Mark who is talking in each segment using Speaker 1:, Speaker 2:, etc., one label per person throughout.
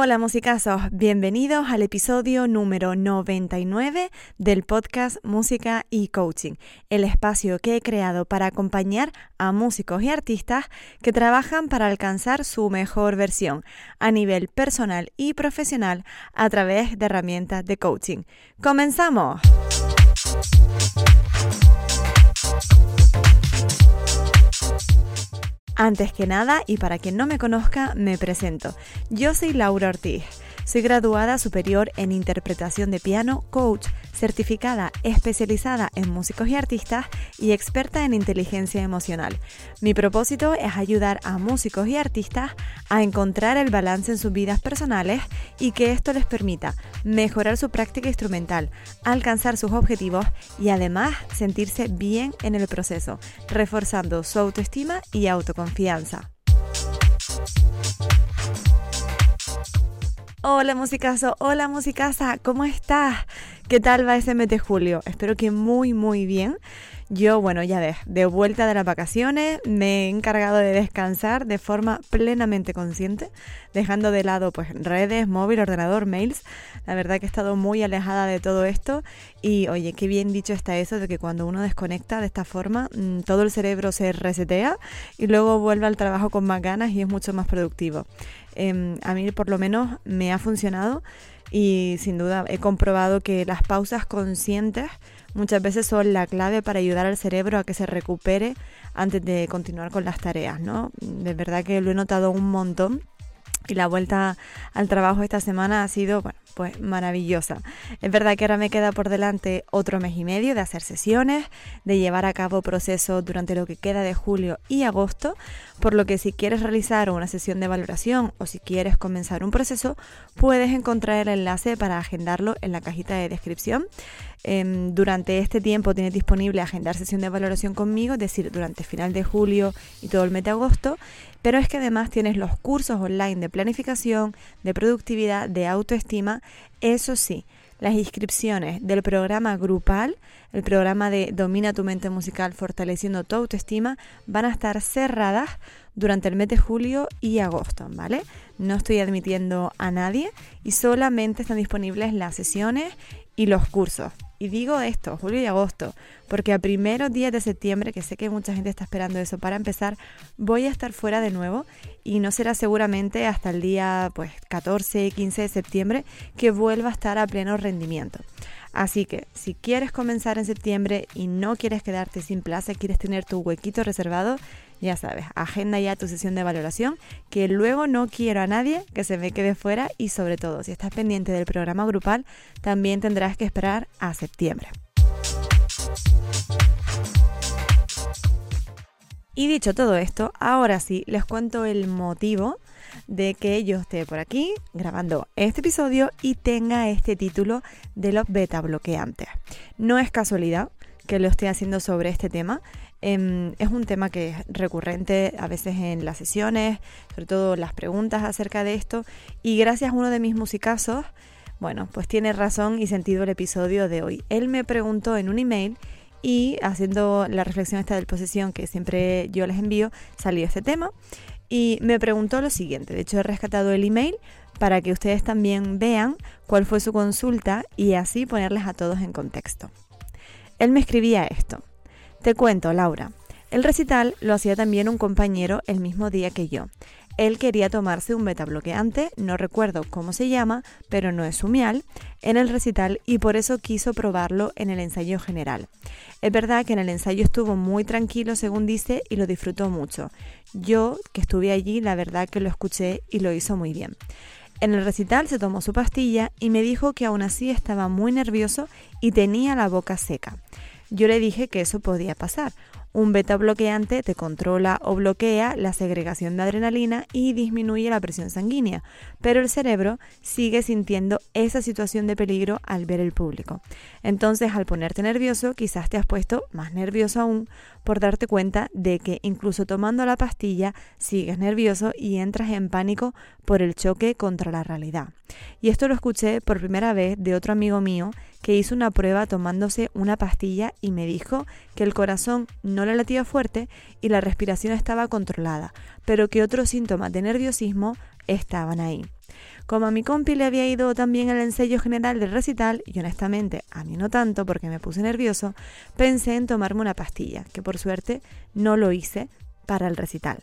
Speaker 1: Hola musicazos, bienvenidos al episodio número 99 del podcast Música y Coaching, el espacio que he creado para acompañar a músicos y artistas que trabajan para alcanzar su mejor versión a nivel personal y profesional a través de herramientas de coaching. ¡Comenzamos! Antes que nada, y para quien no me conozca, me presento. Yo soy Laura Ortiz. Soy graduada superior en interpretación de piano, coach, certificada especializada en músicos y artistas y experta en inteligencia emocional. Mi propósito es ayudar a músicos y artistas a encontrar el balance en sus vidas personales y que esto les permita mejorar su práctica instrumental, alcanzar sus objetivos y además sentirse bien en el proceso, reforzando su autoestima y autoconfianza. Hola musicazo, hola musicasa, ¿cómo estás? ¿Qué tal va ese mes de julio? Espero que muy muy bien. Yo, bueno, ya ves, de vuelta de las vacaciones, me he encargado de descansar de forma plenamente consciente, dejando de lado pues redes, móvil, ordenador, mails. La verdad que he estado muy alejada de todo esto y oye, qué bien dicho está eso de que cuando uno desconecta de esta forma, mm, todo el cerebro se resetea y luego vuelve al trabajo con más ganas y es mucho más productivo. Em, a mí por lo menos me ha funcionado y sin duda he comprobado que las pausas conscientes muchas veces son la clave para ayudar al cerebro a que se recupere antes de continuar con las tareas, ¿no? De verdad que lo he notado un montón y la vuelta al trabajo esta semana ha sido, bueno, pues maravillosa. Es verdad que ahora me queda por delante otro mes y medio de hacer sesiones, de llevar a cabo procesos durante lo que queda de julio y agosto, por lo que si quieres realizar una sesión de valoración o si quieres comenzar un proceso, puedes encontrar el enlace para agendarlo en la cajita de descripción. Em, durante este tiempo tienes disponible agendar sesión de valoración conmigo, es decir, durante final de julio y todo el mes de agosto, pero es que además tienes los cursos online de planificación, de productividad, de autoestima, eso sí, las inscripciones del programa grupal, el programa de Domina tu mente musical fortaleciendo tu autoestima, van a estar cerradas durante el mes de julio y agosto, ¿vale? No estoy admitiendo a nadie y solamente están disponibles las sesiones y los cursos. Y digo esto, julio y agosto, porque a primeros días de septiembre, que sé que mucha gente está esperando eso para empezar, voy a estar fuera de nuevo y no será seguramente hasta el día pues 14, 15 de septiembre que vuelva a estar a pleno rendimiento. Así que si quieres comenzar en septiembre y no quieres quedarte sin plaza, quieres tener tu huequito reservado, ya sabes, agenda ya tu sesión de valoración, que luego no quiero a nadie que se me quede fuera y sobre todo, si estás pendiente del programa grupal, también tendrás que esperar a septiembre. Y dicho todo esto, ahora sí les cuento el motivo de que yo esté por aquí grabando este episodio y tenga este título de los beta bloqueantes. No es casualidad que lo esté haciendo sobre este tema. Em, es un tema que es recurrente a veces en las sesiones, sobre todo las preguntas acerca de esto. Y gracias a uno de mis musicazos, bueno, pues tiene razón y sentido el episodio de hoy. Él me preguntó en un email y haciendo la reflexión esta del posesión que siempre yo les envío, salió este tema y me preguntó lo siguiente. De hecho, he rescatado el email para que ustedes también vean cuál fue su consulta y así ponerles a todos en contexto. Él me escribía esto. Te cuento, Laura. El recital lo hacía también un compañero el mismo día que yo. Él quería tomarse un metabloqueante, no recuerdo cómo se llama, pero no es sumial, en el recital y por eso quiso probarlo en el ensayo general. Es verdad que en el ensayo estuvo muy tranquilo, según dice, y lo disfrutó mucho. Yo, que estuve allí, la verdad que lo escuché y lo hizo muy bien. En el recital se tomó su pastilla y me dijo que aún así estaba muy nervioso y tenía la boca seca. Yo le dije que eso podía pasar. Un beta bloqueante te controla o bloquea la segregación de adrenalina y disminuye la presión sanguínea, pero el cerebro sigue sintiendo esa situación de peligro al ver el público. Entonces, al ponerte nervioso, quizás te has puesto más nervioso aún por darte cuenta de que incluso tomando la pastilla sigues nervioso y entras en pánico por el choque contra la realidad. Y esto lo escuché por primera vez de otro amigo mío que hizo una prueba tomándose una pastilla y me dijo que el corazón no le latía fuerte y la respiración estaba controlada, pero que otros síntomas de nerviosismo estaban ahí. Como a mi compi le había ido también el ensayo general del recital, y honestamente a mí no tanto porque me puse nervioso, pensé en tomarme una pastilla, que por suerte no lo hice para el recital.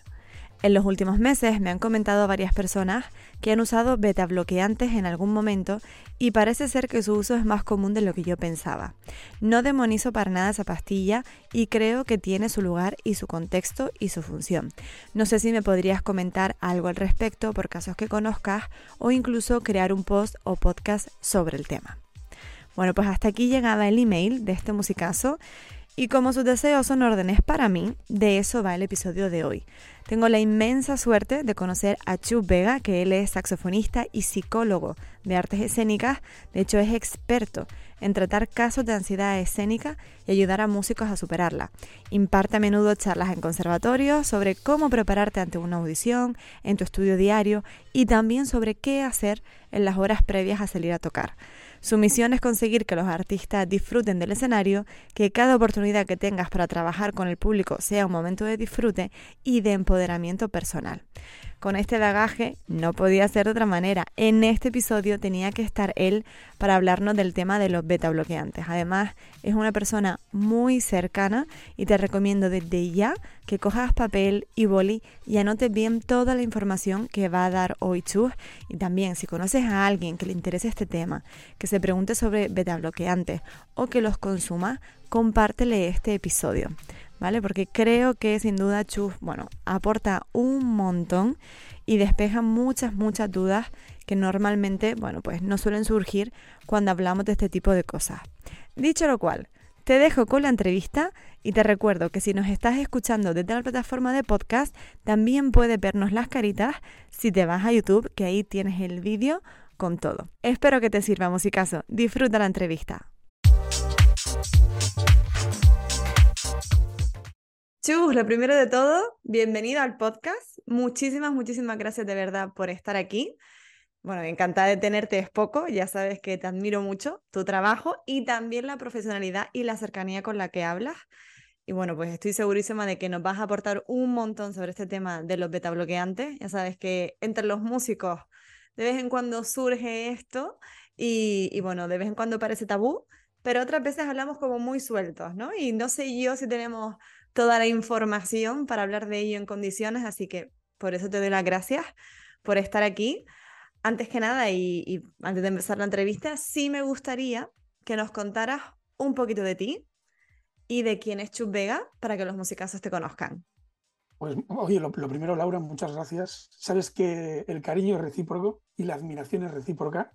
Speaker 1: En los últimos meses me han comentado varias personas que han usado beta bloqueantes en algún momento y parece ser que su uso es más común de lo que yo pensaba. No demonizo para nada esa pastilla y creo que tiene su lugar y su contexto y su función. No sé si me podrías comentar algo al respecto por casos que conozcas o incluso crear un post o podcast sobre el tema. Bueno, pues hasta aquí llegaba el email de este musicazo y como sus deseos son órdenes para mí, de eso va el episodio de hoy. Tengo la inmensa suerte de conocer a Chu Vega, que él es saxofonista y psicólogo de artes escénicas. De hecho, es experto en tratar casos de ansiedad escénica y ayudar a músicos a superarla. Imparte a menudo charlas en conservatorios sobre cómo prepararte ante una audición, en tu estudio diario y también sobre qué hacer en las horas previas a salir a tocar. Su misión es conseguir que los artistas disfruten del escenario, que cada oportunidad que tengas para trabajar con el público sea un momento de disfrute y de empoderamiento personal. Con este bagaje no podía ser de otra manera. En este episodio tenía que estar él para hablarnos del tema de los beta bloqueantes. Además, es una persona muy cercana y te recomiendo desde ya que cojas papel y boli y anotes bien toda la información que va a dar hoy Chus. Y también, si conoces a alguien que le interese este tema, que se pregunte sobre beta bloqueantes o que los consuma, compártele este episodio. ¿Vale? Porque creo que sin duda Chus, bueno, aporta un montón y despeja muchas, muchas dudas que normalmente, bueno, pues no suelen surgir cuando hablamos de este tipo de cosas. Dicho lo cual, te dejo con la entrevista y te recuerdo que si nos estás escuchando desde la plataforma de podcast, también puedes vernos las caritas si te vas a YouTube, que ahí tienes el vídeo con todo. Espero que te sirva, musicazo. Disfruta la entrevista. Chus, lo primero de todo, bienvenido al podcast. Muchísimas, muchísimas gracias de verdad por estar aquí. Bueno, encantada de tenerte es poco, ya sabes que te admiro mucho tu trabajo y también la profesionalidad y la cercanía con la que hablas. Y bueno, pues estoy segurísima de que nos vas a aportar un montón sobre este tema de los beta bloqueantes. Ya sabes que entre los músicos de vez en cuando surge esto y, y bueno, de vez en cuando parece tabú, pero otras veces hablamos como muy sueltos, ¿no? Y no sé yo si tenemos toda la información para hablar de ello en condiciones, así que por eso te doy las gracias por estar aquí. Antes que nada, y, antes de empezar la entrevista, sí me gustaría que nos contaras un poquito de ti y de quién es Chup Vega para que los musicazos te conozcan.
Speaker 2: Pues, oye, lo, primero, Laura, muchas gracias. Sabes que el cariño es recíproco y la admiración es recíproca.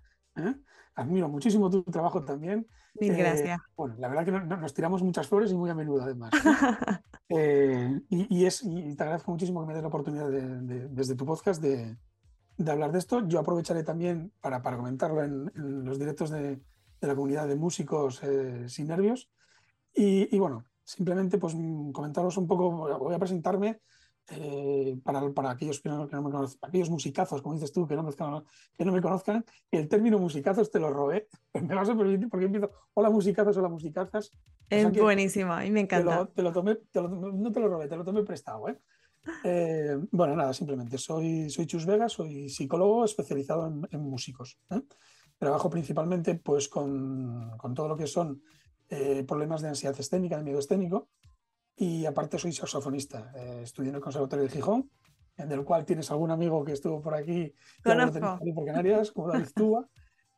Speaker 2: ¿Eh? Admiro muchísimo tu trabajo también.
Speaker 1: Mil eh, gracias.
Speaker 2: bueno, la verdad que nos tiramos muchas flores y muy a menudo además. Eh, y, es, y te agradezco muchísimo que me des la oportunidad de, desde tu podcast de, de, hablar de esto. Yo aprovecharé también para, para comentarlo en, los directos de, la comunidad de músicos sin nervios. Y, y, bueno, simplemente pues comentaros un poco, voy a presentarme eh, para, para, aquellos que no, me conocen, aquellos musicazos, como dices tú, que no, me, que no me conozcan, el término musicazos te lo robé. Me vas a permitir porque empiezo, hola musicazos, hola musicazas.
Speaker 1: Es buenísimo, y me encanta.
Speaker 2: Te lo, tomé, no te lo robé, te lo tomé prestado. ¿eh? Eh, bueno, nada, simplemente soy, soy Chus Vega, soy psicólogo especializado en, en músicos. Trabajo principalmente pues, con, con, todo lo que son problemas de ansiedad escénica, de miedo escénico, y aparte soy saxofonista. Eh, estudié en el Conservatorio de Gijón, en del cual tienes algún amigo que estuvo por aquí por Canarias, como David Túa.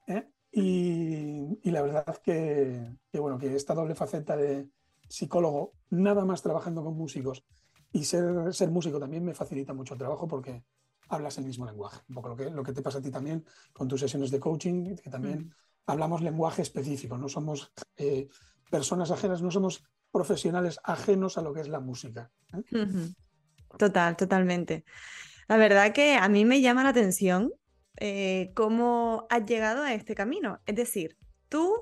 Speaker 2: ¿eh? Y, y, la verdad que, que, bueno, que esta doble faceta de psicólogo, nada más trabajando con músicos y ser, ser músico también me facilita mucho el trabajo porque hablas el mismo lenguaje. Un poco lo que, lo que te pasa a ti también con tus sesiones de coaching, que también mm. hablamos lenguaje específico, no somos eh, personas ajenas, no somos profesionales ajenos a lo que es la música.
Speaker 1: ¿eh? Total, totalmente. La verdad que a mí me llama la atención eh, cómo has llegado a este camino. Es decir, tú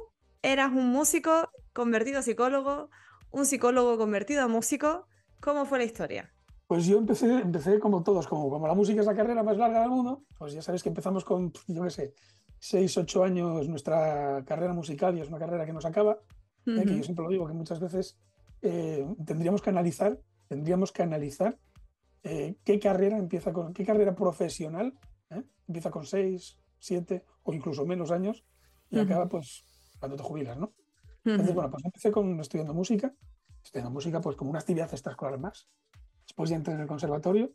Speaker 1: eras un músico convertido a psicólogo, un psicólogo convertido a músico. ¿Cómo fue la historia?
Speaker 2: Pues yo empecé, empecé como todos, como, como la música es la carrera más larga del mundo, pues ya sabes que empezamos con, yo qué sé, 6, 8 años nuestra carrera musical y es una carrera que nos acaba que yo siempre lo digo, que muchas veces eh, tendríamos que analizar, tendríamos que analizar eh, qué carrera empieza con, qué carrera profesional ¿eh? Empieza con 6, 7 o incluso menos años y acaba pues cuando te jubilas, ¿no? Entonces, bueno, pues empecé con, estudiando música, estudiando música pues como una actividad extraescolar más. Después ya entré en el conservatorio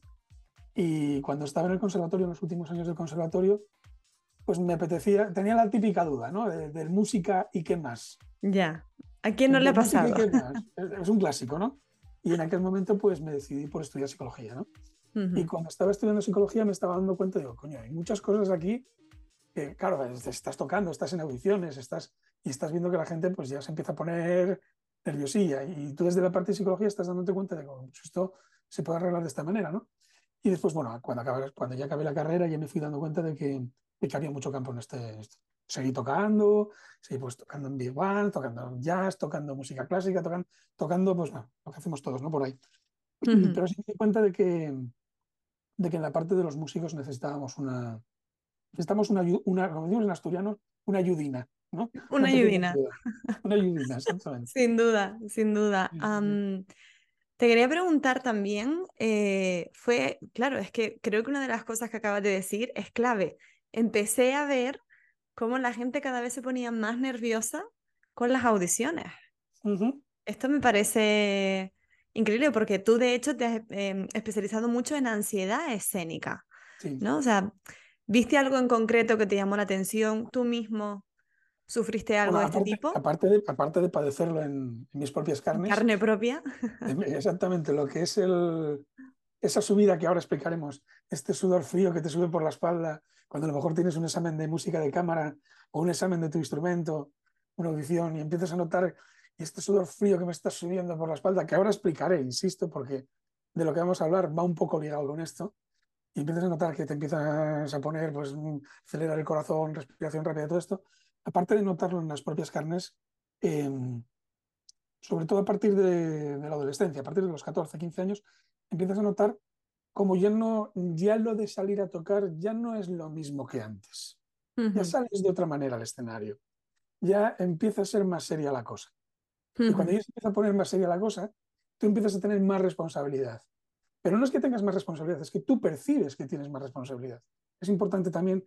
Speaker 2: y cuando estaba en el conservatorio, en los últimos años del conservatorio, pues me apetecía, tenía la típica duda, ¿no? De, música y qué más.
Speaker 1: Ya. ¿A quién no le ha pasado?
Speaker 2: Es un clásico, ¿no? Y en aquel momento pues me decidí por estudiar psicología, ¿no? Y cuando estaba estudiando psicología me estaba dando cuenta, digo, coño, hay muchas cosas aquí que, claro, estás tocando, estás en audiciones, estás, y estás viendo que la gente pues ya se empieza a poner nerviosilla. Y tú desde la parte de psicología estás dándote cuenta de que pues, esto se puede arreglar de esta manera, ¿no? Y después, bueno, cuando, cuando ya acabé la carrera ya me fui dando cuenta de que, de que había mucho campo en este, Seguí tocando, seguí pues tocando en Big Band, tocando jazz, tocando música clásica, tocando, tocando pues bueno, lo que hacemos todos, ¿no? Por ahí. Pero sí me di cuenta de que, de que en la parte de los músicos necesitábamos una, necesitamos una, una como decimos en asturiano, una ayudina, ¿no?
Speaker 1: Una, ayudina.
Speaker 2: Una ayudina, exactamente.
Speaker 1: sin duda, sin duda. te quería preguntar también, eh, fue, claro, es que creo que una de las cosas que acabas de decir es clave. Empecé a ver cómo la gente cada vez se ponía más nerviosa con las audiciones. Esto me parece increíble porque tú de hecho te has em, especializado mucho en ansiedad escénica, ¿no? O sea, ¿viste algo en concreto que te llamó la atención? ¿Tú mismo sufriste algo de este tipo?
Speaker 2: Aparte de, aparte de padecerlo en, mis propias carnes.
Speaker 1: Carne propia.
Speaker 2: Exactamente, lo que es el, esa subida que ahora explicaremos, este sudor frío que te sube por la espalda, cuando a lo mejor tienes un examen de música de cámara o un examen de tu instrumento, una audición, y empiezas a notar este sudor frío que me está subiendo por la espalda, que ahora explicaré, insisto, porque de lo que vamos a hablar va un poco ligado con esto, y empiezas a notar que te empiezas a poner, pues, acelerar el corazón, respiración rápida, todo esto, aparte de notarlo en las propias carnes, em, sobre todo a partir de, la adolescencia, a partir de los 14, 15 años, empiezas a notar como ya no, ya lo de salir a tocar ya no es lo mismo que antes. Ya sales de otra manera al escenario. Ya empieza a ser más seria la cosa. Y cuando ya se empieza a poner más seria la cosa, tú empiezas a tener más responsabilidad. Pero no es que tengas más responsabilidad, es que tú percibes que tienes más responsabilidad. Es importante también,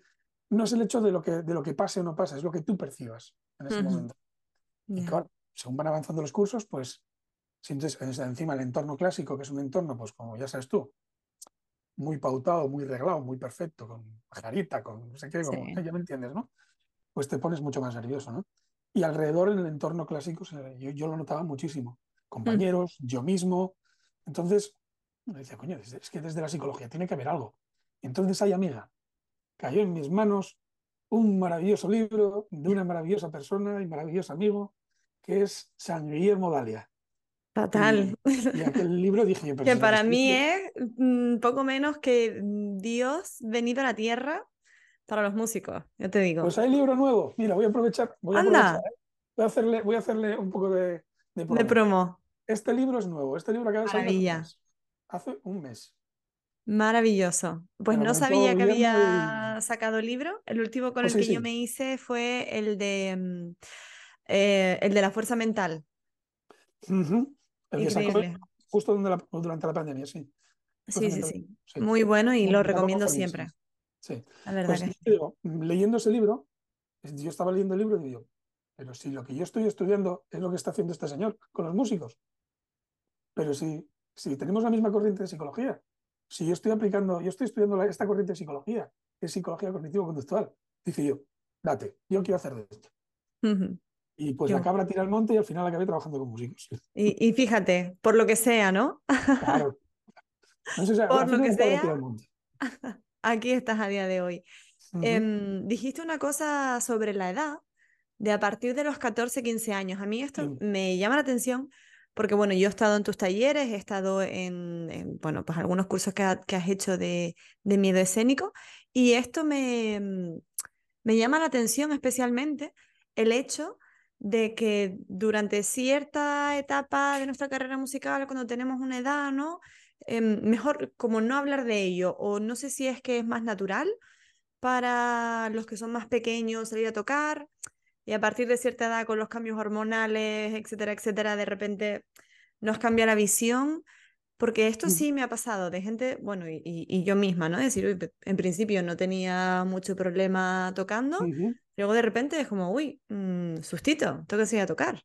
Speaker 2: no es el hecho de lo que, de lo que pase o no pase, es lo que tú percibas en ese momento. Y claro, según van avanzando los cursos, pues sientes encima el entorno clásico, que es un entorno, pues como ya sabes tú, muy pautado, muy reglado, muy perfecto, con jarita, con no sé qué, como, ya me entiendes, ¿no? Pues te pones mucho más nervioso, ¿no? Y alrededor en el entorno clásico yo, yo lo notaba muchísimo. Compañeros, yo mismo. Entonces, me decía, coño, es que desde la psicología tiene que haber algo. Entonces hay amiga. Cayó en mis manos un maravilloso libro de una maravillosa persona y maravilloso amigo, que es San Guillermo Dalia.
Speaker 1: Total.
Speaker 2: Y, aquel libro dije yo,
Speaker 1: que para mí es mm, poco menos que Dios venido a la tierra para los músicos, yo te digo.
Speaker 2: Pues hay libro nuevo. Mira, voy a aprovechar. Voy a, Anda. ¿eh? voy a, hacerle, voy a hacerle un poco de,
Speaker 1: de, promo.
Speaker 2: Este libro es nuevo. Este libro acaba de salir hace un mes.
Speaker 1: Maravilloso. Pues no sabía que había sacado libro. El último con oh, el que yo me hice fue el de, mm, eh, el de la fuerza mental.
Speaker 2: El justo durante la pandemia, sí.
Speaker 1: Sí, sí, sí, Muy bueno y lo recomiendo siempre.
Speaker 2: Sí. La verdad pues, digo, leyendo ese libro, yo estaba leyendo el libro y digo, pero si lo que yo estoy estudiando es lo que está haciendo este señor con los músicos, pero si, si tenemos la misma corriente de psicología, si yo estoy aplicando, yo estoy estudiando esta corriente de psicología, que es psicología cognitivo-conductual, dice yo, date, yo quiero hacer de esto. Y pues la cabra tira al monte y al final acabé trabajando con músicos.
Speaker 1: Y, fíjate, por lo que sea, ¿no? Claro. por lo que sea. Aquí estás a día de hoy. Em, dijiste una cosa sobre la edad, de a partir de los 14, 15 años. A mí esto me llama la atención porque, bueno, yo he estado en tus talleres, he estado en, bueno, pues algunos cursos que, has hecho de, de, miedo escénico y esto me, me llama la atención especialmente el hecho de que durante cierta etapa de nuestra carrera musical, cuando tenemos una edad, ¿no? Em, mejor como no hablar de ello, o no sé si es que es más natural para los que son más pequeños salir a tocar, y a partir de cierta edad con los cambios hormonales, etcétera, etcétera, de repente nos cambia la visión. Porque esto sí me ha pasado de gente, bueno, y, yo misma, ¿no? Es decir, en principio no tenía mucho problema tocando, luego de repente es como, uy, mmm, sustito, tengo que seguir a tocar.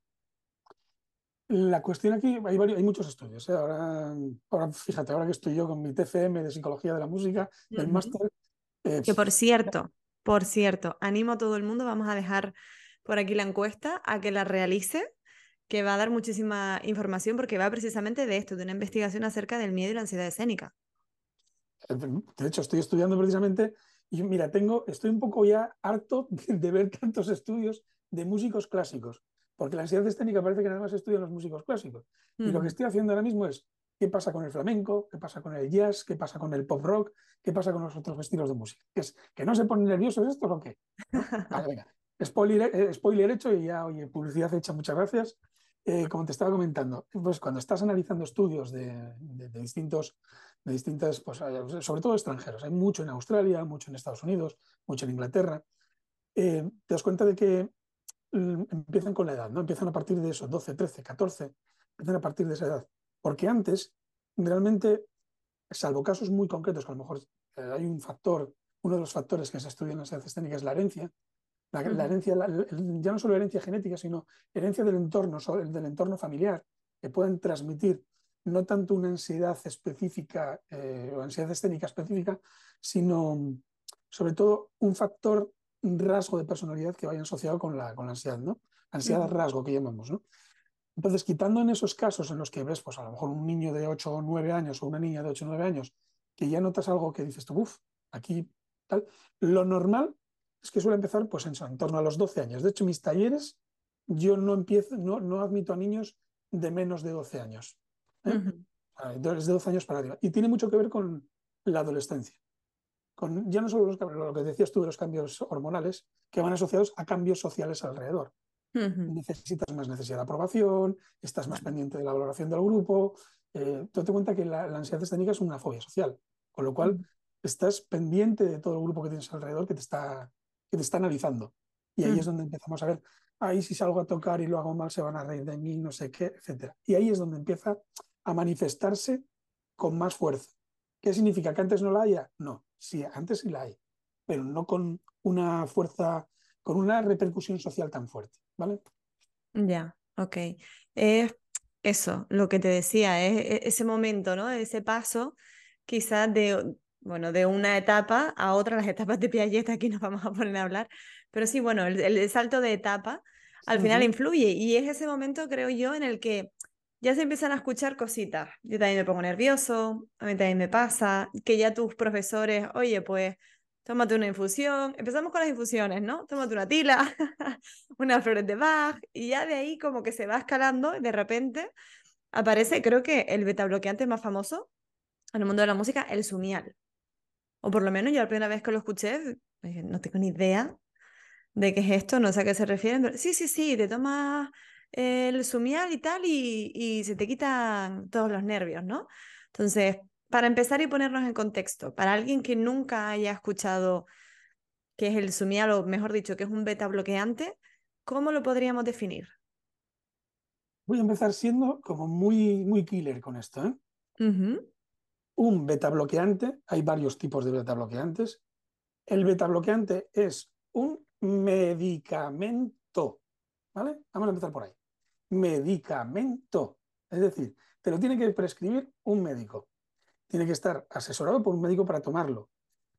Speaker 2: La cuestión aquí, hay, hay muchos estudios. ¿eh? Ahora, ahora, fíjate, ahora que estoy yo con mi TFM de Psicología de la Música, del máster.
Speaker 1: Eh, que por cierto, por cierto, animo a todo el mundo, vamos a dejar por aquí la encuesta a que la realice que va a dar muchísima información porque va precisamente de esto, de una investigación acerca del miedo y la ansiedad escénica.
Speaker 2: De hecho, estoy estudiando precisamente y mira, tengo, estoy un poco ya harto de ver tantos estudios de músicos clásicos, porque la ansiedad escénica parece que nada más estudian los músicos clásicos. Y lo que estoy haciendo ahora mismo es qué pasa con el flamenco, qué pasa con el jazz, qué pasa con el pop rock, qué pasa con los otros estilos de música. ¿Es que no se ponen nerviosos estos o qué? Vale, venga. Spoiler, eh, spoiler hecho y ya, oye, publicidad hecha, muchas gracias. Eh, como te estaba comentando, pues cuando estás analizando estudios de, distintos, de distintas, pues, eh, sobre todo extranjeros, hay mucho en Australia, mucho en Estados Unidos, mucho en Inglaterra, eh, te das cuenta de que mm, empiezan con la edad, ¿no? Empiezan a partir de eso, 12, 13, 14, empiezan a partir de esa edad. Porque antes, realmente, salvo casos muy concretos, que a lo mejor hay un factor, uno de los factores que se estudia en las edades técnicas es la herencia, la, herencia, ya no solo herencia genética, sino herencia del entorno, del entorno familiar, que pueden transmitir no tanto una ansiedad específica eh, o ansiedad escénica específica, sino sobre todo un factor, un rasgo de personalidad que vaya asociado con la, con la ansiedad, ¿no? Ansiedad rasgo que llamamos, ¿no? Entonces, quitando en esos casos en los que ves, pues a lo mejor un niño de 8 o 9 años o una niña de 8 o 9 años, que ya notas algo que dices tú, uff, aquí tal, lo normal es que suele empezar pues en, torno a los 12 años. De hecho, mis talleres yo no empiezo, no, no admito a niños de menos de 12 años. ¿eh? Entonces, de 12 años para arriba. Y tiene mucho que ver con la adolescencia. Con, ya no solo lo que decías tú de los cambios hormonales, que van asociados a cambios sociales alrededor. Necesitas más necesidad de aprobación, estás más pendiente de la valoración del grupo. Eh, tú te cuenta que la, ansiedad escénica es una fobia social, con lo cual estás pendiente de todo el grupo que tienes alrededor que te está que te está analizando. Y ahí es mm. donde empezamos a ver, ahí si salgo a tocar y lo hago mal se van a reír de mí, no sé qué, etc. Y ahí es donde empieza a manifestarse con más fuerza. ¿Qué significa? ¿Que antes no la haya? No, sí, antes sí la hay, pero no con una fuerza, con una repercusión social tan fuerte, ¿vale?
Speaker 1: Ya, ok. Es eso, lo que te decía, es e, ese momento, ¿no? Ese paso quizás de, bueno, de una etapa a otra, las etapas de Piaget, aquí nos vamos a poner a hablar, pero sí, bueno, el, salto de etapa al final influye y es ese momento, creo yo, en el que ya se empiezan a escuchar cositas. Yo también me pongo nervioso, a mí también me pasa, que ya tus profesores, oye, pues tómate una infusión, empezamos con las infusiones, ¿no? Tómate una tila, unas flores de Bach, y ya de ahí como que se va escalando, y de repente aparece, creo que el beta bloqueante más famoso en el mundo de la música, el sumial. O por lo menos yo la primera vez que lo escuché, no tengo ni idea de qué es esto, no sé a qué se refieren, pero sí, sí, sí, te tomas el sumial y tal y, y se te quitan todos los nervios, ¿no? Entonces, para empezar y ponernos en contexto, para alguien que nunca haya escuchado qué es el sumial, o mejor dicho, que es un beta bloqueante, ¿cómo lo podríamos definir?
Speaker 2: Voy a empezar siendo como muy, muy killer con esto. ¿eh? Un beta bloqueante, hay varios tipos de beta bloqueantes. El beta bloqueante es un medicamento, ¿vale? Vamos a empezar por ahí. Medicamento, es decir, te lo tiene que prescribir un médico. Tiene que estar asesorado por un médico para tomarlo.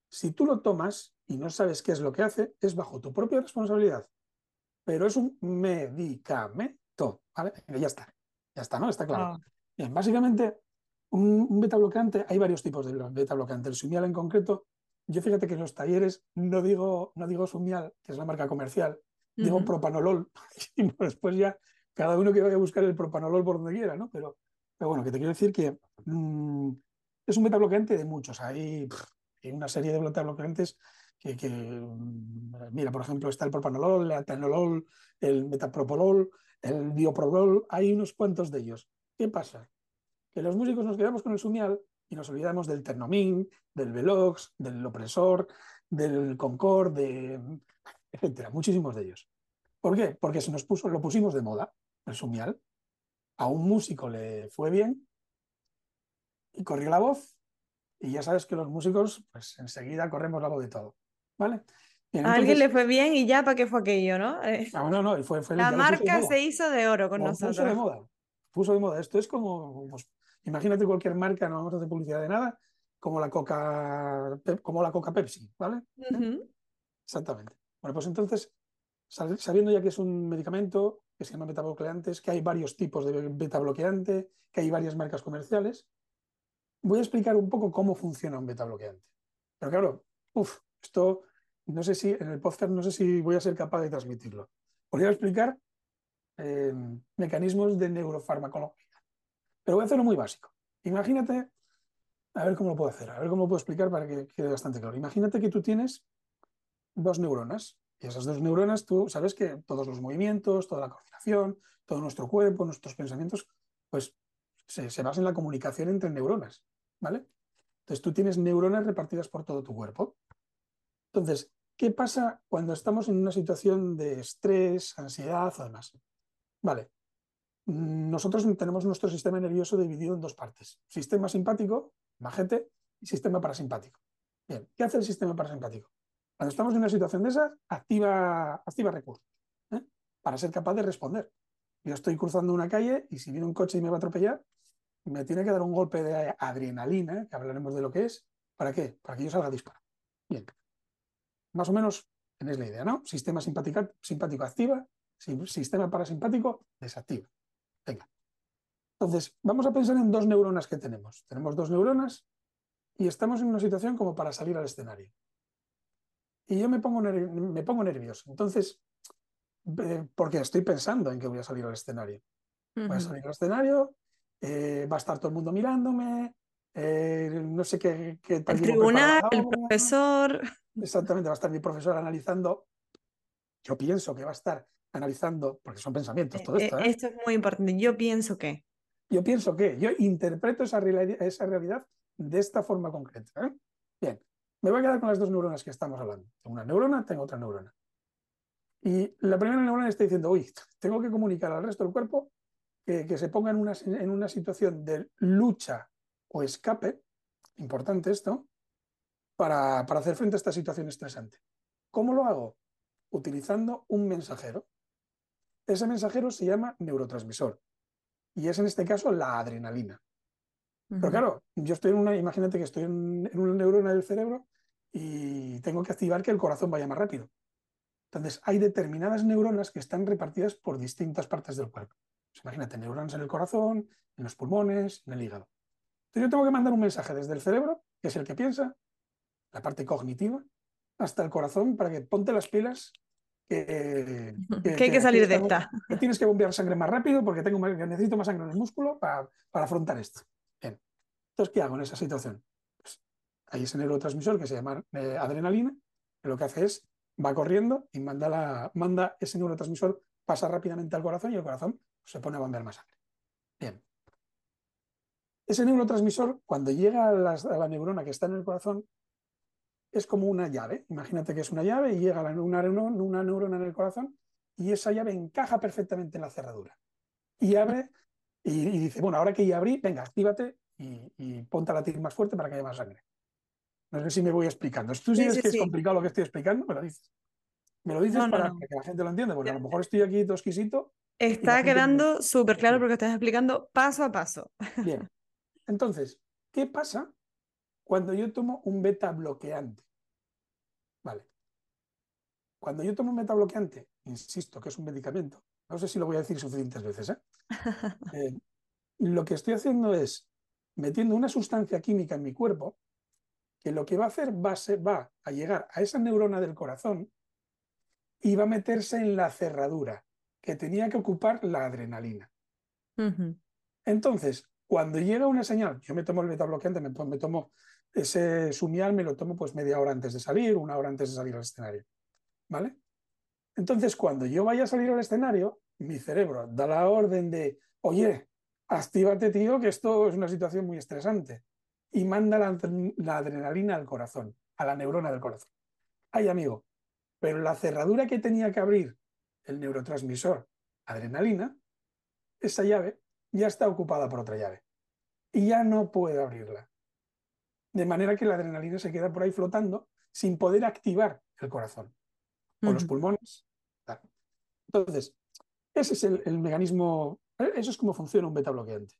Speaker 2: Si tú lo tomas y no sabes qué es lo que hace, es bajo tu propia responsabilidad. Pero es un medicamento, ¿vale? Ya está, ya está, ¿no? Está claro. Ah. Bien, básicamente un, beta bloqueante, hay varios tipos de beta bloqueante. El Sumial en concreto, yo fíjate que en los talleres no digo, no digo Sumial, que es la marca comercial, digo propanolol. y después ya cada uno que vaya a buscar el propanolol por donde quiera, ¿no? Pero, pero bueno, que te quiero decir que mm, es un beta bloqueante de muchos. Hay, hay una serie de beta bloqueantes que, que, mm, mira, por ejemplo, está el propanolol, el atenolol, el metapropolol, el bioprolol, hay unos cuantos de ellos. ¿Qué pasa? Que los músicos nos quedamos con el sumial y nos olvidamos del ternomín, del velox, del opresor, del concord, de, etcétera, muchísimos de ellos. ¿Por qué? Porque se nos puso, lo pusimos de moda, el sumial. A un músico le fue bien Y corrió la voz, y ya sabes que los músicos, pues enseguida corremos la voz de todo. ¿Vale?
Speaker 1: Bien, a alguien le fue bien y ya para qué fue aquello, ¿no?
Speaker 2: Eh, ah, no, no, fue, fue
Speaker 1: la marca se hizo de oro con nosotros.
Speaker 2: Puso de moda, puso de moda. Esto es como, pues, imagínate cualquier marca, no vamos a hacer publicidad de nada, como la Coca, como la Coca Pepsi, ¿vale? Exactamente. Bueno, pues entonces, sabiendo ya que es un medicamento que se llama betabloqueantes, que hay varios tipos de betabloqueante, que hay varias marcas comerciales, voy a explicar un poco cómo funciona un betabloqueante. Pero claro, uff, esto no sé si en el podcast no sé si voy a ser capaz de transmitirlo. Os voy a explicar eh, mecanismos de neurofarmacología. Pero voy a hacerlo muy básico. Imagínate, a ver cómo lo puedo hacer, a ver cómo lo puedo explicar para que quede bastante claro. Imagínate que tú tienes dos neuronas y esas dos neuronas tú sabes que todos los movimientos, toda la coordinación, todo nuestro cuerpo, nuestros pensamientos, pues se, basan en la comunicación entre neuronas, ¿vale? Entonces tú tienes neuronas repartidas por todo tu cuerpo. Entonces, ¿qué pasa cuando estamos en una situación de estrés, ansiedad o demás? Vale, nosotros tenemos nuestro sistema nervioso dividido en dos partes. Sistema simpático, majete, y sistema parasimpático. Bien, ¿qué hace el sistema parasimpático? Cuando estamos en una situación de esas, activa, activa recursos ¿eh? para ser capaz de responder. Yo estoy cruzando una calle y si viene un coche y me va a atropellar, me tiene que dar un golpe de adrenalina, que hablaremos de lo que es. ¿Para qué? Para que yo salga disparo. Bien. Más o menos tenéis la idea, ¿no? Sistema simpático activa, sistema parasimpático desactiva. Venga. Entonces, vamos a pensar en dos neuronas que tenemos. Tenemos dos neuronas y estamos en una situación como para salir al escenario. Y yo me pongo, me pongo nervioso. Entonces, eh, porque estoy pensando en que voy a salir al escenario. Voy a salir al escenario, eh, va a estar todo el mundo mirándome, eh, no sé qué, qué
Speaker 1: El tribunal, el profesor.
Speaker 2: Exactamente, va a estar mi profesor analizando. Yo pienso que va a estar analizando, porque son pensamientos, todo esto.
Speaker 1: Esto es muy importante. Yo pienso que.
Speaker 2: Yo pienso que. Yo interpreto esa, esa realidad de esta forma concreta. Bien, me voy a quedar con las dos neuronas que estamos hablando. Tengo una neurona, tengo otra neurona. Y la primera neurona está diciendo, uy, tengo que comunicar al resto del cuerpo que, se ponga en una, en una situación de lucha o escape, importante esto, para, hacer frente a esta situación estresante. ¿Cómo lo hago? Utilizando un mensajero. Ese mensajero se llama neurotransmisor y es en este caso la adrenalina. Pero claro, yo estoy en una, imagínate que estoy en, una neurona del cerebro y tengo que activar que el corazón vaya más rápido. Entonces, hay determinadas neuronas que están repartidas por distintas partes del cuerpo. Pues imagínate, neuronas en el corazón, en los pulmones, en el hígado. Entonces, yo tengo que mandar un mensaje desde el cerebro, que es el que piensa, la parte cognitiva, hasta el corazón para que ponte las pilas. Que,
Speaker 1: hay que salir de esta.
Speaker 2: Que tienes que bombear sangre más rápido porque tengo necesito más sangre en el músculo para, afrontar esto. Bien. Entonces, ¿qué hago en esa situación? Pues, hay ese neurotransmisor que se llama eh, adrenalina, que lo que hace es, va corriendo y manda, la, manda ese neurotransmisor, pasa rápidamente al corazón y el corazón se pone a bombear más sangre. Bien. Ese neurotransmisor, cuando llega a la neurona que está en el corazón, es como una llave. Imagínate que es una llave y llega una, una neurona en el corazón y esa llave encaja perfectamente en la cerradura. Y abre y, dice, bueno, ahora que ya abrí, venga, actívate y, ponte a latir más fuerte para que haya más sangre. No sé si me voy explicando. tú sí, que es complicado lo que estoy explicando, me lo dices. Me lo dices para, que la gente lo entienda, porque a lo mejor estoy aquí tosquisito.
Speaker 1: Está quedando súper claro porque estás explicando paso a paso.
Speaker 2: Bien. Entonces, ¿qué pasa cuando yo tomo un beta bloqueante. Vale. Cuando yo tomo un beta bloqueante, insisto que es un medicamento, no sé si lo voy a decir suficientes veces, ¿eh? Eh, lo que estoy haciendo es metiendo una sustancia química en mi cuerpo que lo que va a hacer va a, va a llegar a esa neurona del corazón y va a meterse en la cerradura que tenía que ocupar la adrenalina. Entonces, cuando llega una señal, yo me tomo el beta bloqueante, me, me tomo ese sumial me lo tomo pues media hora antes de salir, una hora antes de salir al escenario. ¿Vale? Entonces, cuando yo vaya a salir al escenario, mi cerebro da la orden de, oye, actívate, tío, que esto es una situación muy estresante. Y manda la, la adrenalina al corazón, a la neurona del corazón. Ay, amigo, pero la cerradura que tenía que abrir el neurotransmisor adrenalina, esa llave ya está ocupada por otra llave. y ya no puede abrirla. De manera que la adrenalina se queda por ahí flotando sin poder activar el corazón o los pulmones. Entonces, ese es el, mecanismo, eso es cómo funciona un beta bloqueante.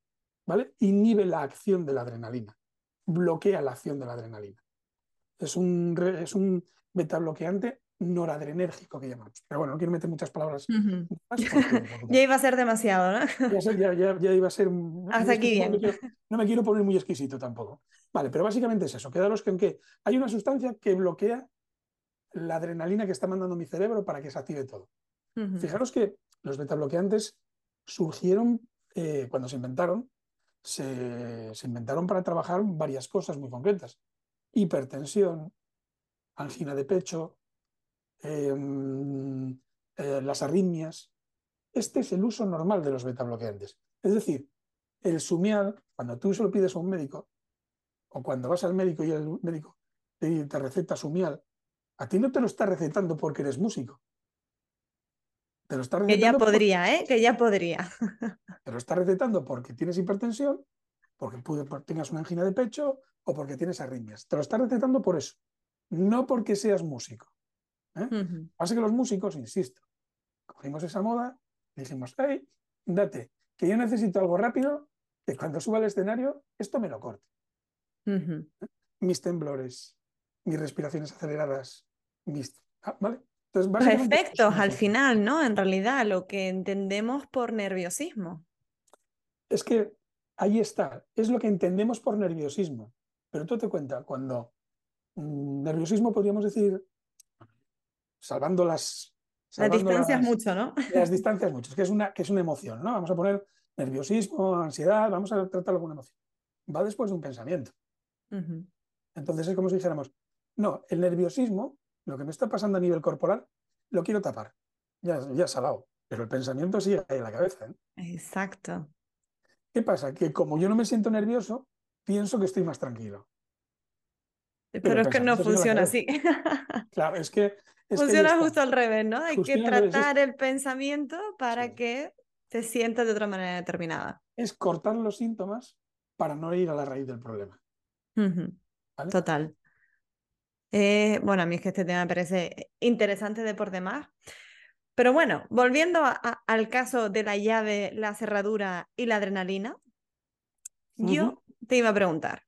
Speaker 2: ¿vale? Inhibe la acción de la adrenalina, bloquea la acción de la adrenalina. Es un, es un beta bloqueante noradrenérgico que llamamos. Pero bueno, no quiero meter muchas palabras.
Speaker 1: ya iba a ser demasiado, ¿no?
Speaker 2: ya, iba a ser...
Speaker 1: Hasta aquí bien.
Speaker 2: No me, quiero, poner muy exquisito tampoco. Vale, pero básicamente es eso. Quedaros que en que hay una sustancia que bloquea la adrenalina que está mandando mi cerebro para que se active todo. Fijaros que los betabloqueantes surgieron eh, cuando se inventaron, se, inventaron para trabajar varias cosas muy concretas. Hipertensión, angina de pecho, em, eh, las arritmias. Este es el uso normal de los betabloqueantes. Es decir, el sumial, cuando tú se lo pides a un médico, o cuando vas al médico y el médico te, te receta sumial, a ti no te lo está recetando porque eres músico.
Speaker 1: Te lo está recetando. Que ya podría, ¿eh? Que ya podría.
Speaker 2: Te lo está recetando porque tienes hipertensión, porque tengas una angina de pecho o porque tienes arritmias. Te lo está recetando por eso, no porque seas músico. ¿Eh? Pasa que los músicos, insisto, cogimos esa moda y dijimos, hey, date, que yo necesito algo rápido, que cuando suba al escenario, esto me lo corte. ¿Eh? Mis temblores, mis respiraciones aceleradas, mis... Ah,
Speaker 1: efectos al final, ¿no? En realidad, lo que entendemos por nerviosismo.
Speaker 2: Es que ahí está, es lo que entendemos por nerviosismo. Pero tú te cuenta, cuando mm, nerviosismo podríamos decir, salvando las...
Speaker 1: las distancias mucho, ¿no?
Speaker 2: Las distancias mucho, es que es, una, que es una emoción, ¿no? Vamos a poner nerviosismo, ansiedad, vamos a tratarlo como una emoción. Va después de un pensamiento. Entonces es como si dijéramos, no, el nerviosismo lo que me está pasando a nivel corporal, lo quiero tapar. Ya, ya salado. Pero el pensamiento sigue ahí en la cabeza. ¿eh?
Speaker 1: Exacto.
Speaker 2: ¿Qué pasa? Que como yo no me siento nervioso, pienso que estoy más tranquilo.
Speaker 1: Pero, es que no funciona así.
Speaker 2: Claro, es que...
Speaker 1: funciona justo al revés, ¿no? Hay que tratar el pensamiento para que te sientas de otra manera determinada.
Speaker 2: Es cortar los síntomas para no ir a la raíz del problema.
Speaker 1: Total. Eh, bueno, a mí es que este tema me parece interesante de por demás. Pero bueno, volviendo al caso de la llave, la cerradura y la adrenalina, yo te iba a preguntar,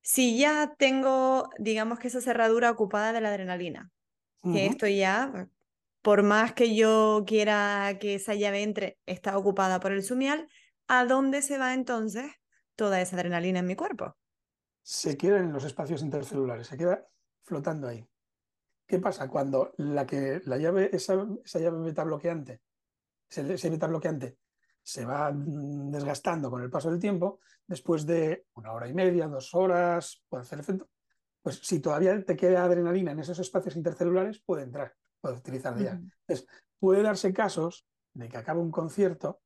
Speaker 1: si ya tengo, digamos que esa cerradura ocupada de la adrenalina, que esto ya, por más que yo quiera que esa llave entre, está ocupada por el sumial, ¿a dónde se va entonces toda esa adrenalina en mi cuerpo?
Speaker 2: Se queda en los espacios intercelulares, se queda flotando ahí. ¿Qué pasa? Cuando la, que, la llave, esa, esa llave metabloqueante, ese, ese metabloqueante se va mm, desgastando con el paso del tiempo, después de una hora y media, dos horas, puede hacer efecto, pues si todavía te queda adrenalina en esos espacios intercelulares, puede entrar, puede utilizar ya. Entonces, puede darse casos de que acabe un concierto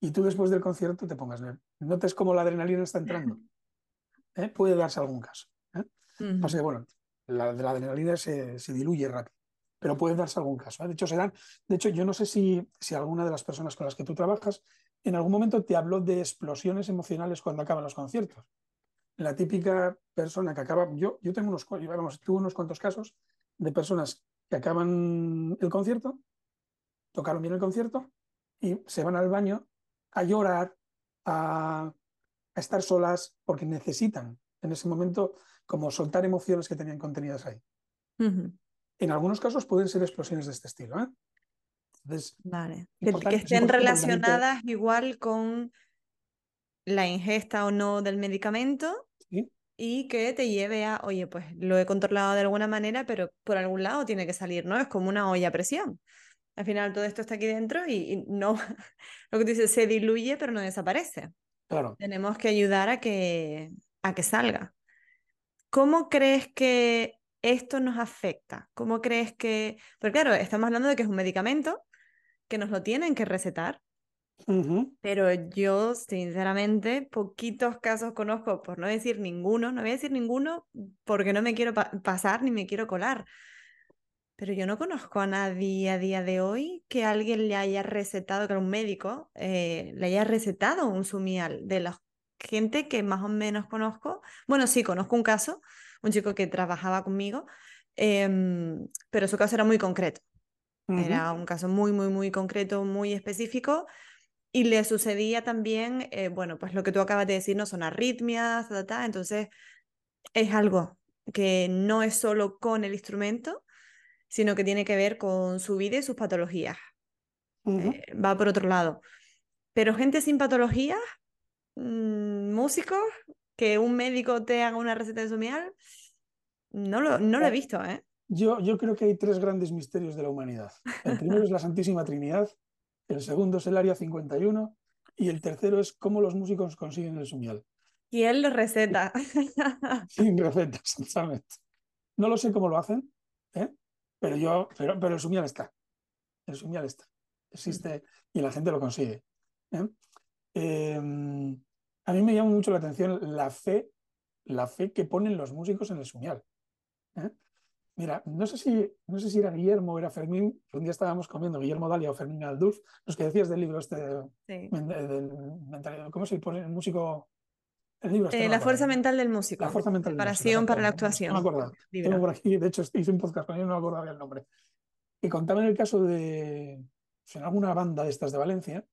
Speaker 2: y tú después del concierto te pongas, notes cómo la adrenalina está entrando. ¿eh? Puede darse algún caso. ¿eh? Que bueno, la, la adrenalina se, diluye rápido, pero puede darse algún caso. ¿eh? De hecho, de hecho, yo no sé si, si alguna de las personas con las que tú trabajas en algún momento te habló de explosiones emocionales cuando acaban los conciertos. La típica persona que acaba, yo, yo tengo unos, vamos, tuve unos cuantos casos de personas que acaban el concierto, tocaron bien el concierto y se van al baño a llorar, a, a estar solas porque necesitan en ese momento como soltar emociones que tenían contenidas ahí. En algunos casos pueden ser explosiones de este estilo. ¿eh?
Speaker 1: vale. Que, estén relacionadas igual con la ingesta o no del medicamento y que te lleve a, oye, pues lo he controlado de alguna manera, pero por algún lado tiene que salir, ¿no? Es como una olla a presión. Al final todo esto está aquí dentro y, no, lo que tú dices, se diluye pero no desaparece.
Speaker 2: Claro.
Speaker 1: Tenemos que ayudar a que, a que salga. ¿Cómo crees que esto nos afecta? ¿Cómo crees que...? Porque claro, estamos hablando de que es un medicamento que nos lo tienen que recetar, pero yo sinceramente poquitos casos conozco, por no decir ninguno, no voy a decir ninguno porque no me quiero pasar ni me quiero colar, pero yo no conozco a nadie a día de hoy que alguien le haya recetado, que un médico eh, le haya recetado un sumial de los gente que más o menos conozco. Bueno, sí, conozco un caso, un chico que trabajaba conmigo, em, pero su caso era muy concreto. Era un caso muy, muy, muy concreto, muy específico. Y le sucedía también, eh, bueno, pues lo que tú acabas de decir, no son arritmias, entonces es algo que no es solo con el instrumento, sino que tiene que ver con su vida y sus patologías. Eh, va por otro lado. Pero gente sin patologías, mm, músicos, que un médico te haga una receta de sumial, no lo, no lo he visto, ¿eh?
Speaker 2: Yo, yo creo que hay tres grandes misterios de la humanidad. El primero es la Santísima Trinidad, el segundo es el Área 51 y el tercero es cómo los músicos consiguen el sumial.
Speaker 1: Y él lo receta.
Speaker 2: Sin receta, exactamente. No lo sé cómo lo hacen, ¿eh? pero, yo, pero, pero el sumial está. El sumial está. Existe y la gente lo consigue. ¿eh? Em, a mí me llama mucho la atención la fe, la fe que ponen los músicos en el sumial. Mira, no sé, si, no sé si era Guillermo o era Fermín, un día estábamos comiendo Guillermo Dalia o Fermín Alduz, los que decías del libro este, ¿cómo se pone el músico?
Speaker 1: El libro este, eh, la fuerza mental del músico.
Speaker 2: La fuerza mental
Speaker 1: Preparación para la actuación.
Speaker 2: No me acuerdo. Tengo por aquí, de hecho hice un podcast con él, no me acordaba el nombre. Y contaban el caso de, en alguna banda de estas de Valencia,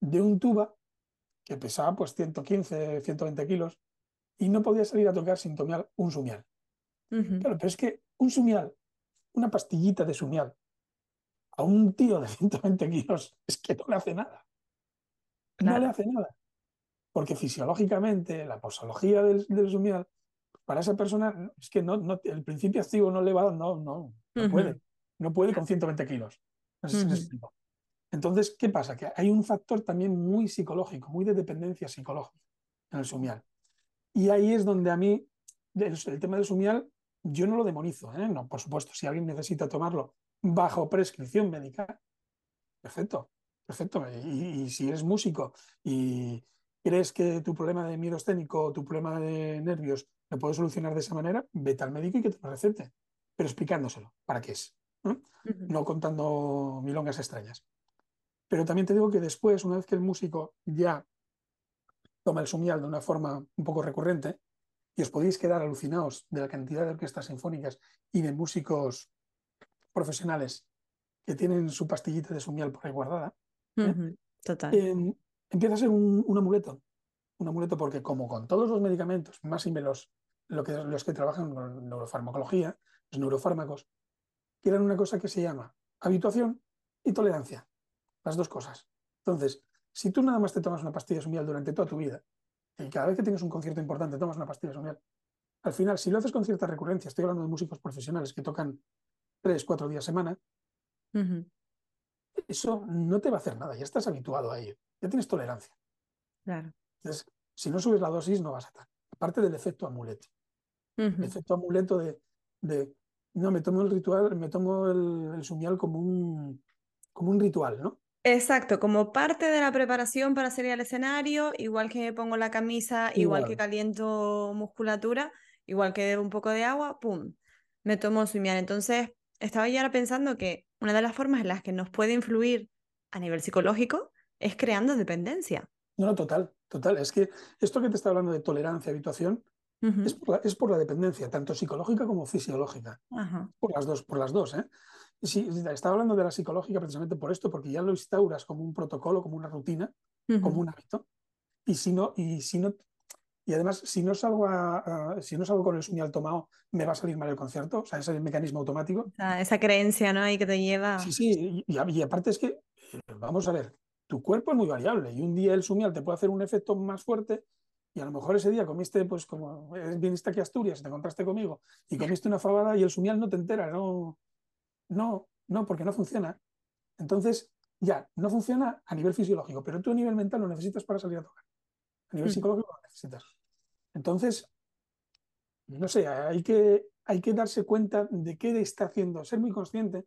Speaker 2: de un tuba que pesaba pues 115, 120 kilos y no podía salir a tocar sin tomar un sumial. Claro, pero es que un sumial, una pastillita de sumial, a un tío de 120 kilos, es que no le hace nada. No le hace nada. Porque fisiológicamente, la posología del, sumial, para esa persona, es que no, no, el principio activo no le va, no, no, no puede. No puede con 120 kilos. Entonces, ¿qué pasa? Que hay un factor también muy psicológico, muy de dependencia psicológica en el sumial. Y ahí es donde a mí el tema del sumial yo no lo demonizo, ¿eh? no, por supuesto, si alguien necesita tomarlo bajo prescripción médica, perfecto, perfecto. Y, si eres músico y crees que tu problema de miedo escénico o tu problema de nervios lo puedes solucionar de esa manera, vete al médico y que te lo recete, pero explicándoselo para qué es, no contando milongas extrañas. Pero también te digo que después, una vez que el músico ya toma el sumial de una forma un poco recurrente, y os podéis quedar alucinados de la cantidad de orquestas sinfónicas y de músicos profesionales que tienen su pastillita de sumial por ahí guardada.
Speaker 1: ¿eh? Total.
Speaker 2: Em, empieza a ser un, amuleto. Un amuleto porque, como con todos los medicamentos, más y menos lo que, los que trabajan con neurofarmacología, los neurofármacos, tienen una cosa que se llama habituación y tolerancia. Las dos cosas. Entonces, si tú nada más te tomas una pastilla de sumial durante toda tu vida y cada vez que tienes un concierto importante tomas una pastilla somial, al final, si lo haces con cierta recurrencia, estoy hablando de músicos profesionales que tocan tres, cuatro días a semana, eso no te va a hacer nada, ya estás habituado a ello, ya tienes tolerancia.
Speaker 1: Claro.
Speaker 2: Entonces, si no subes la dosis, no vas a estar. Aparte del efecto amuleto. El efecto amuleto de, de, no, me tomo el ritual, me tomo el, el sumial como un, como un ritual, ¿no?
Speaker 1: Exacto, como parte de la preparación para salir al escenario, igual que pongo la camisa, igual, que caliento musculatura, igual que bebo un poco de agua, ¡pum! Me tomo sumiar. Entonces, estaba ya ahora pensando que una de las formas en las que nos puede influir a nivel psicológico es creando dependencia.
Speaker 2: No, no, total, total. Es que esto que te está hablando de tolerancia, habituación, es, por la, es, por la, dependencia, tanto psicológica como fisiológica. Por las dos, por las dos, ¿eh? Sí, estaba hablando de la psicológica precisamente por esto, porque ya lo instauras como un protocolo, como una rutina, como un hábito. Y si no, y si no, y además, si no salgo a, si no salgo con el sueño tomado, me va a salir mal el concierto. O sea, ese es el mecanismo automático.
Speaker 1: esa creencia, ¿no? Ahí que te lleva.
Speaker 2: Sí, sí. Y, y, aparte es que, eh, vamos a ver, tu cuerpo es muy variable y un día el sumial te puede hacer un efecto más fuerte y a lo mejor ese día comiste, pues como viniste aquí a Asturias, te encontraste conmigo y comiste una fabada y el sumial no te entera, no, no, no, porque no funciona. Entonces, ya, no funciona a nivel fisiológico, pero tú a nivel mental lo necesitas para salir a tocar. A nivel psicológico lo necesitas. Entonces, no sé, hay que, hay que darse cuenta de qué está haciendo, ser muy consciente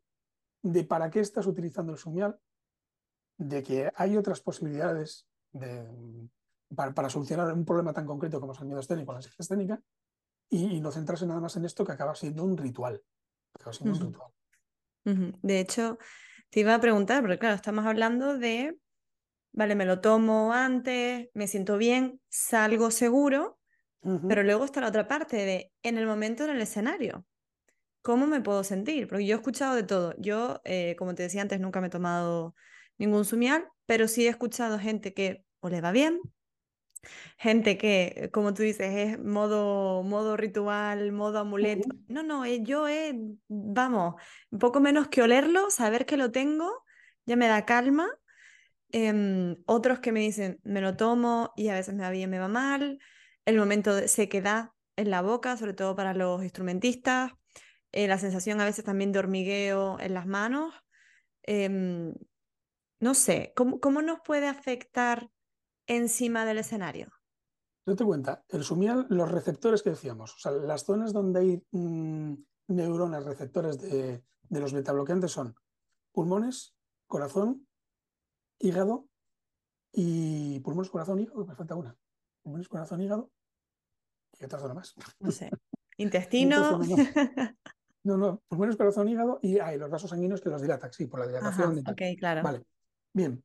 Speaker 2: de para qué estás utilizando el sumial, de que hay otras posibilidades de, para, solucionar un problema tan concreto como es el miedo escénico, la ansiedad escénica, y, no centrarse nada más en esto que acaba siendo un ritual. Acaba siendo un ritual.
Speaker 1: De hecho, te iba a preguntar, porque claro, estamos hablando de vale, me lo tomo antes, me siento bien, salgo seguro, pero luego está la otra parte de en el momento en el escenario. ¿Cómo me puedo sentir? Porque yo he escuchado de todo. Yo, eh, como te decía antes, nunca me he tomado ningún sumial, pero sí he escuchado gente que o le va bien, gente que, como tú dices, es modo, modo ritual, modo amuleto. No, no, eh, yo es, vamos, un poco menos que olerlo, saber que lo tengo, ya me da calma. Em, otros que me dicen, me lo tomo y a veces me va bien, me va mal. El momento de sequedad en la boca, sobre todo para los instrumentistas. Eh, la sensación a veces también de hormigueo en las manos. Em, no sé, ¿cómo, ¿cómo nos puede afectar encima del escenario?
Speaker 2: Date cuenta, el sumial, los receptores que decíamos, o sea, las zonas donde hay mm, neuronas receptores de, los metabloqueantes son pulmones, corazón, hígado y pulmones, corazón, hígado, me falta una. Pulmones, corazón, hígado y otra zona más.
Speaker 1: No sé. Intestino.
Speaker 2: no, no, pulmones, corazón, hígado y hay los vasos sanguíneos que los dilatan, sí, por la dilatación.
Speaker 1: ok, claro.
Speaker 2: Vale, bien.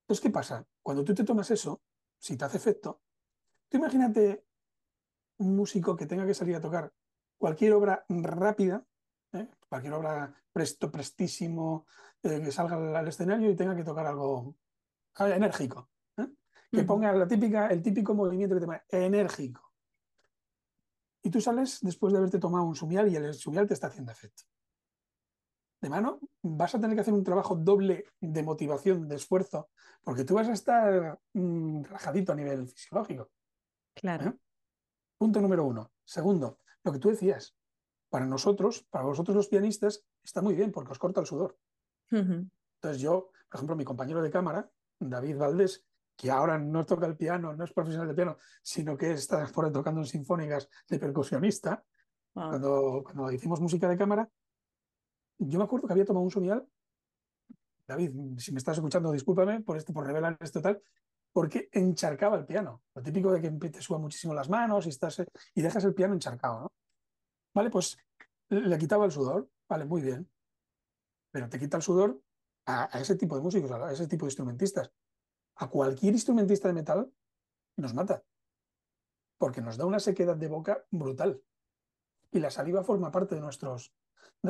Speaker 2: Entonces, ¿qué pasa? Cuando tú te tomas eso, si te hace efecto, Tú imagínate un músico que tenga que salir a tocar cualquier obra rápida, ¿eh? cualquier obra presto, prestísimo, eh, que salga al, escenario y tenga que tocar algo ah, enérgico. ¿eh? Que ponga la típica, el típico movimiento que te llama enérgico. Y tú sales después de haberte tomado un sumial y el sumial te está haciendo efecto. De mano, vas a tener que hacer un trabajo doble de motivación, de esfuerzo, porque tú vas a estar mm, relajadito a nivel fisiológico.
Speaker 1: Claro. ¿Eh?
Speaker 2: Punto número uno. Segundo, lo que tú decías, para nosotros, para vosotros los pianistas, está muy bien porque os corta el sudor. Entonces yo, por ejemplo, mi compañero de cámara, David Valdés, que ahora no toca el piano, no es profesional de piano, sino que está por ahí tocando en sinfónicas de percusionista, cuando, cuando hicimos música de cámara, yo me acuerdo que había tomado un sumial David, si me estás escuchando, discúlpame por esto, por revelar esto tal, porque encharcaba el piano. Lo típico de que te suba muchísimo las manos y, estás, y dejas el piano encharcado, ¿no? Vale, pues le quitaba el sudor, vale, muy bien. Pero te quita el sudor a, ese tipo de músicos, a ese tipo de instrumentistas. A cualquier instrumentista de metal nos mata. Porque nos da una sequedad de boca brutal. Y la saliva forma parte de nuestros.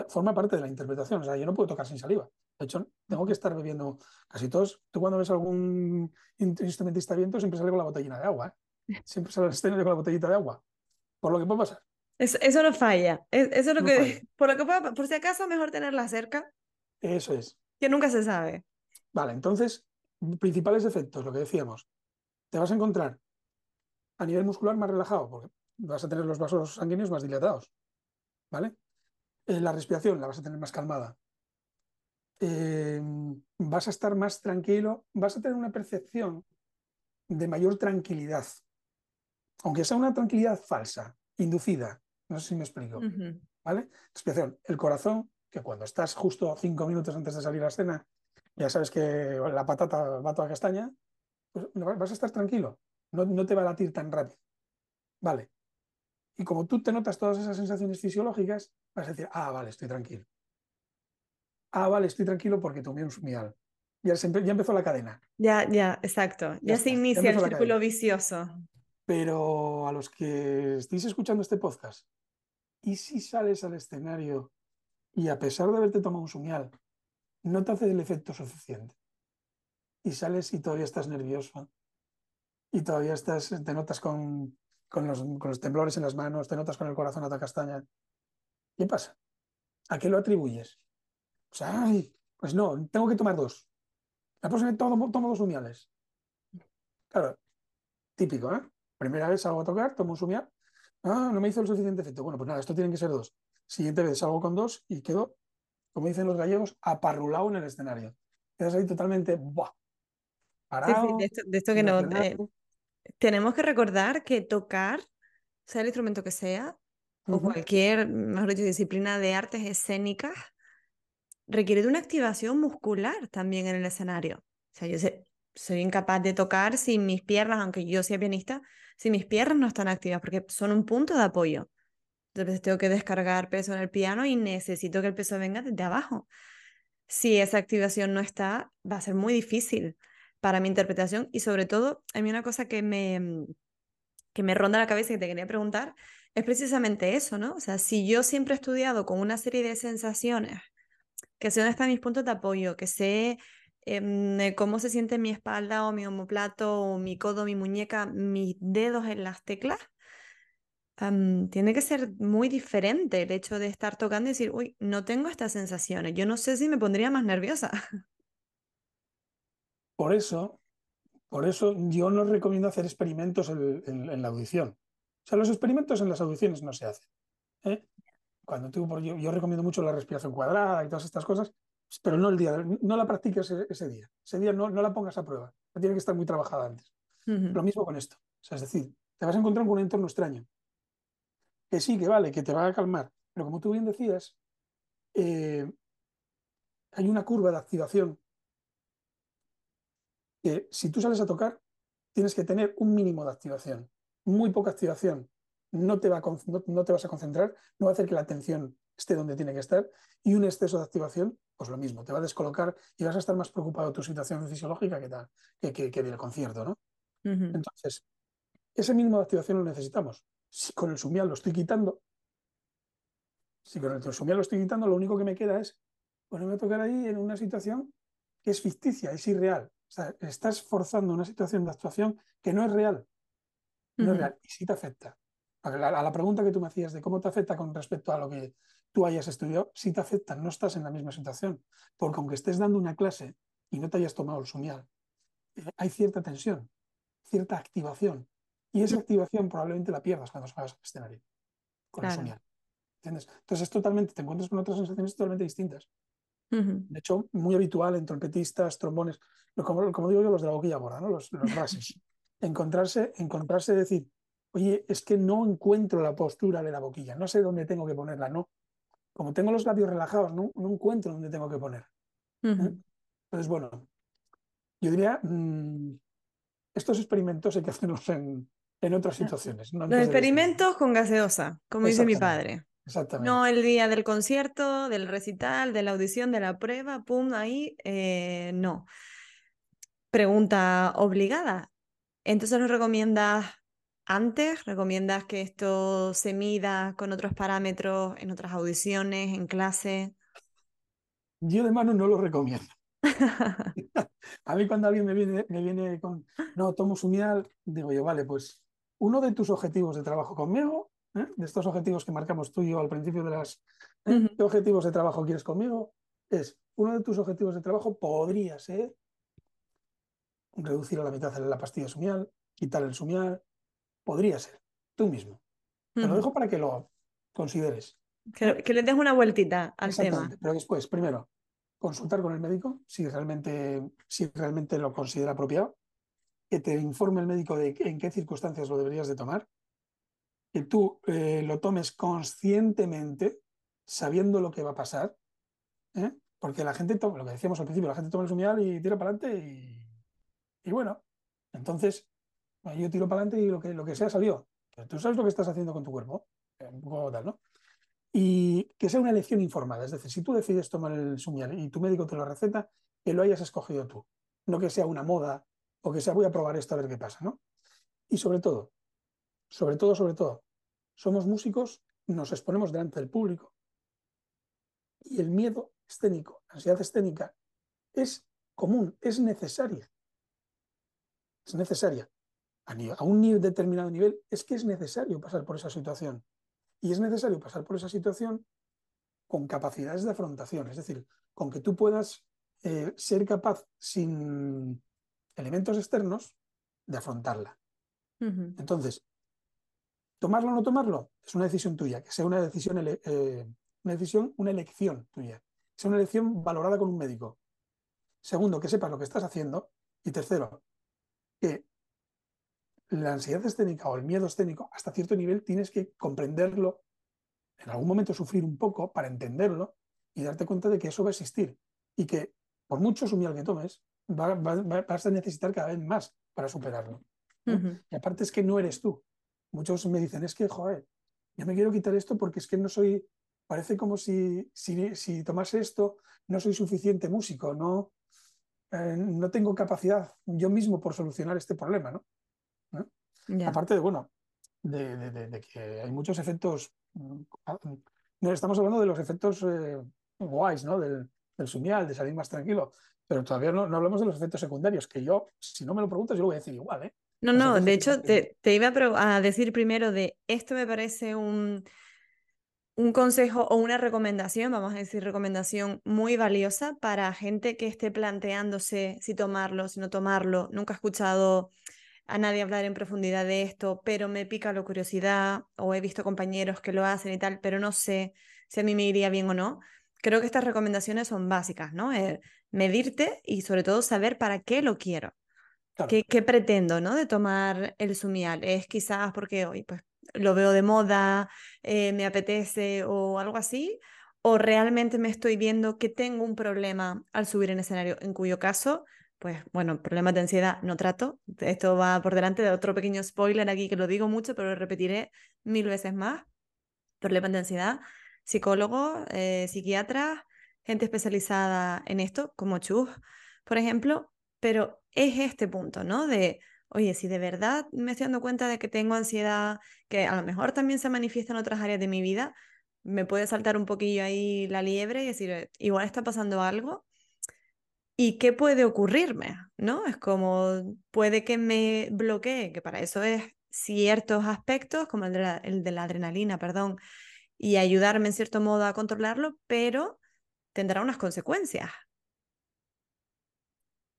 Speaker 2: Forma parte de la interpretación. O sea, yo no puedo tocar sin saliva. De hecho, tengo que estar bebiendo casi todos. Tú cuando ves algún instrumentista viento siempre sale con la botellina de agua. ¿eh? Siempre sale el con la botellita de agua. Por lo que puede pasar.
Speaker 1: Eso, no falla. Eso es lo que. Por lo que pueda, por si acaso, mejor tenerla cerca.
Speaker 2: Eso es.
Speaker 1: Que nunca se sabe.
Speaker 2: Vale, entonces, principales efectos, lo que decíamos. Te vas a encontrar a nivel muscular más relajado, porque vas a tener los vasos sanguíneos más dilatados. ¿Vale? Eh, la respiración la vas a tener más calmada. Em, vas a estar más tranquilo, vas a tener una percepción de mayor tranquilidad, aunque sea una tranquilidad falsa, inducida, no sé si me explico, ¿vale? Respiración, el corazón, que cuando estás justo cinco minutos antes de salir a la escena, ya sabes que la patata va toda castaña, pues vas a estar tranquilo, no, no te va a latir tan rápido, ¿vale? Y como tú te notas todas esas sensaciones fisiológicas, vas a decir, ah, vale, estoy tranquilo ah, vale, estoy tranquilo porque tomé un sumial. Ya, ya empezó la cadena.
Speaker 1: Ya, ya, exacto. Ya, se inicia el círculo vicioso.
Speaker 2: Pero a los que estéis escuchando este podcast, ¿y si sales al escenario y a pesar de haberte tomado un sumial, no te hace el efecto suficiente? Y sales y todavía estás nervioso. Y todavía estás, te notas con, con, los, con los temblores en las manos, te notas con el corazón a ta castaña. ¿Qué pasa? ¿A qué lo atribuyes? ay, pues no, tengo que tomar dos. La próxima vez tomo, tomo dos sumiales. Claro, típico, ¿eh? Primera vez salgo a tocar, tomo un sumial. Ah, no me hizo el suficiente efecto. Bueno, pues nada, esto tiene que ser dos. Siguiente vez salgo con dos y quedo, como dicen los gallegos, aparrulado en el escenario. Quedas ahí totalmente, ¡buah!
Speaker 1: Parado, de, esto, que no. Eh, tenemos que recordar que tocar, sea el instrumento que sea, o cualquier, mejor dicho, disciplina de artes escénicas, requiere de una activación muscular también en el escenario. O sea, yo soy incapaz de tocar sin mis piernas, aunque yo sea pianista, si mis piernas no están activas, porque son un punto de apoyo. Entonces tengo que descargar peso en el piano y necesito que el peso venga desde abajo. Si esa activación no está, va a ser muy difícil. para mi interpretación y sobre todo, a mí una cosa que me, que me ronda la cabeza y que te quería preguntar es precisamente eso, ¿no? O sea, si yo siempre he estudiado con una serie de sensaciones, que sé dónde están mis puntos de apoyo, que sé em, cómo se siente mi espalda o mi homoplato o mi codo, mi muñeca, mis dedos en las teclas, tiene que ser muy diferente el hecho de estar tocando y decir, uy, no tengo estas sensaciones, yo no sé si me pondría más nerviosa.
Speaker 2: Por eso, por eso yo no recomiendo hacer experimentos en, la audición. O sea, los experimentos en las audiciones no se hacen. ¿eh? Cuando tú, yo, yo, recomiendo mucho la respiración cuadrada y todas estas cosas, pero no el día, no la practiques ese, día. Ese día no, no, la pongas a prueba. Tiene que estar muy trabajada antes. Lo mismo con esto. O sea, es decir, te vas a encontrar con un entorno extraño. Que sí, que vale, que te va a calmar. Pero como tú bien decías, eh, hay una curva de activación que si tú sales a tocar, tienes que tener un mínimo de activación. Muy poca activación. No te, va no, te vas a concentrar, no va a hacer que la atención esté donde tiene que estar. Y un exceso de activación, pues lo mismo, te va a descolocar y vas a estar más preocupado de tu situación fisiológica que, tal, que, que, del concierto. ¿no? Entonces, ese mínimo de activación lo necesitamos. Si con el sumial lo estoy quitando, si con el sumial lo estoy quitando, lo único que me queda es ponerme a tocar ahí en una situación que es ficticia, es irreal. O sea, estás forzando una situación de actuación que no es real. No es real y sí te afecta. A la, pregunta que tú me hacías de cómo te afecta con respecto a lo que tú hayas estudiado, sí te afecta, no estás en la misma situación. Porque aunque estés dando una clase y no te hayas tomado el sumial, eh, hay cierta tensión, cierta activación. Y esa activación probablemente la pierdas cuando salgas al escenario con el sumial. ¿Entiendes? Entonces es totalmente, te encuentras con otras sensaciones totalmente distintas. De hecho, muy habitual en trompetistas, trombones, como, como digo yo, los de la boquilla gorda, ¿no? los, los rases. Encontrarse, encontrarse, decir, oye, es que no encuentro la postura de la boquilla, no sé dónde tengo que ponerla, no. Como tengo los labios relajados, no, no encuentro dónde tengo que poner. ¿eh? Entonces, bueno, yo diría, mm, estos experimentos hay que hacerlos en, en otras situaciones.
Speaker 1: los experimentos con gaseosa, como dice mi padre.
Speaker 2: Exactamente.
Speaker 1: No el día del concierto, del recital, de la audición, de la prueba, pum, ahí, eh, no. Pregunta obligada. Entonces, ¿nos recomiendas antes? ¿Recomiendas que esto se mida con otros parámetros en otras audiciones, en clase?
Speaker 2: Yo de mano no lo recomiendo. a mí cuando alguien me viene, me viene con, no, tomo sumial, digo yo, vale, pues uno de tus objetivos de trabajo conmigo ¿eh? de estos objetivos que marcamos tú y yo al principio de las... ¿eh? ¿Qué objetivos de trabajo quieres conmigo? Es, uno de tus objetivos de trabajo podría ser reducir a la mitad la pastilla sumial, quitar el sumial, podría ser, tú mismo. Te lo dejo para que lo consideres.
Speaker 1: Que, que le des una vueltita al tema.
Speaker 2: Pero después, primero, consultar con el médico si realmente, si realmente lo considera apropiado, que te informe el médico de en qué circunstancias lo deberías de tomar que tú eh, lo tomes conscientemente, sabiendo lo que va a pasar, ¿eh? porque la gente toma, lo que decíamos al principio, la gente toma el sumial y tira para adelante y, bueno, entonces yo tiro para adelante y lo que, lo que sea salió. Pero tú sabes lo que estás haciendo con tu cuerpo, eh, un poco tal, ¿no? Y que sea una elección informada, es decir, si tú decides tomar el sumial y tu médico te lo receta, que lo hayas escogido tú, no que sea una moda o que sea voy a probar esto a ver qué pasa, ¿no? Y sobre todo, sobre todo, sobre todo, somos músicos, nos exponemos delante del público y el miedo escénico, la ansiedad escénica, es común, es necesaria. Es necesaria. A, un determinado nivel es que es necesario pasar por esa situación. Y es necesario pasar por esa situación con capacidades de afrontación, es decir, con que tú puedas eh, ser capaz, sin elementos externos, de afrontarla. Entonces, Tomarlo o no tomarlo es una decisión tuya, que sea una decisión, eh, una decisión, una elección tuya, que sea una elección valorada con un médico. Segundo, que sepas lo que estás haciendo. Y tercero, que la ansiedad escénica o el miedo escénico, hasta cierto nivel tienes que comprenderlo, en algún momento sufrir un poco para entenderlo y darte cuenta de que eso va a existir y que por mucho sumial que tomes, vas a necesitar cada vez más para superarlo. Y aparte es que no eres tú, muchos me dicen, es que, joder, ya me quiero quitar esto porque es que no soy, parece como si, si, si tomase esto, no soy suficiente músico, no, eh, no tengo capacidad yo mismo por solucionar este problema, ¿no? Aparte de, bueno, de, que hay muchos efectos, mm, no estamos hablando de los efectos eh, guays, ¿no? Del, del sumial, de salir más tranquilo, pero todavía no, no, hablamos de los efectos secundarios, que yo, si no me lo preguntas, yo lo voy a decir igual, ¿eh?
Speaker 1: No, no, de hecho, te, te, iba a decir primero de esto me parece un, un consejo o una recomendación, vamos a decir recomendación muy valiosa para gente que esté planteándose si tomarlo, si no tomarlo. Nunca he escuchado a nadie hablar en profundidad de esto, pero me pica la curiosidad o he visto compañeros que lo hacen y tal, pero no sé si a mí me iría bien o no. Creo que estas recomendaciones son básicas, ¿no? Eh, medirte y sobre todo saber para qué lo quiero. ¿Qué, ¿Qué, pretendo, ¿no? De tomar el sumial. Es quizás porque hoy, pues, lo veo de moda, eh, me apetece o algo así, o realmente me estoy viendo que tengo un problema al subir en escenario, en cuyo caso, pues bueno, problemas de ansiedad no trato. Esto va por delante de otro pequeño spoiler aquí que lo digo mucho, pero lo repetiré mil veces más. Problemas de ansiedad, psicólogos, eh, psiquiatras, gente especializada en esto, como Chus, por ejemplo, pero es este punto, ¿no? De oye, si de verdad me estoy dando cuenta de que tengo ansiedad, que a lo mejor también se manifiesta en otras áreas de mi vida, me puede saltar un poquillo ahí la liebre y decir, eh, igual está pasando algo. ¿Y qué puede ocurrirme? ¿No? Es como puede que me bloquee, que para eso es ciertos aspectos, como el de la, el de la adrenalina, perdón, y ayudarme en cierto modo a controlarlo, pero tendrá unas consecuencias.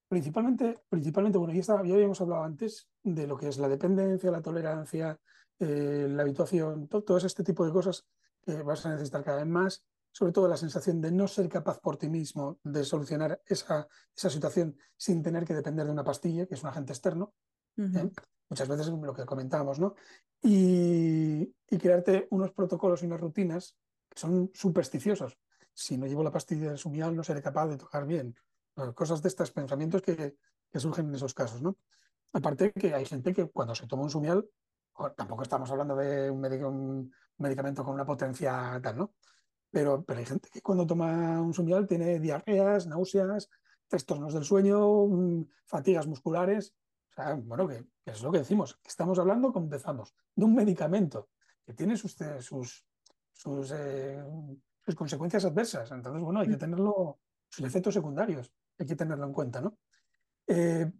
Speaker 2: Principalmente, principalmente bueno, ya, ya habíamos hablado antes de lo que es la dependencia, la tolerancia, eh, la habituación, todo, este tipo de cosas que vas a necesitar cada vez más, sobre todo la sensación de no ser capaz por ti mismo de solucionar esa, esa situación sin tener que depender de una pastilla, que es un agente externo. ¿eh? Muchas veces lo que comentábamos, ¿no? Y, y crearte unos protocolos y unas rutinas que son supersticiosos. Si no llevo la pastilla de sumial, no seré capaz de tocar bien cosas de estos pensamientos que, surgen en esos casos, ¿no? Aparte que hay gente que cuando se toma un sumial, tampoco estamos hablando de un, medicamento con una potencia tal, ¿no? Pero, pero hay gente que cuando toma un sumial tiene diarreas, náuseas, trastornos del sueño, mm, fatigas musculares. O sea, bueno, que, es lo que decimos, estamos hablando, como empezamos, de un medicamento que tiene sus, sus, sus, eh, sus consecuencias adversas. Entonces, bueno, hay que mm. tenerlo, sus efectos secundarios hay que tenerlo en cuenta, ¿no? Eh,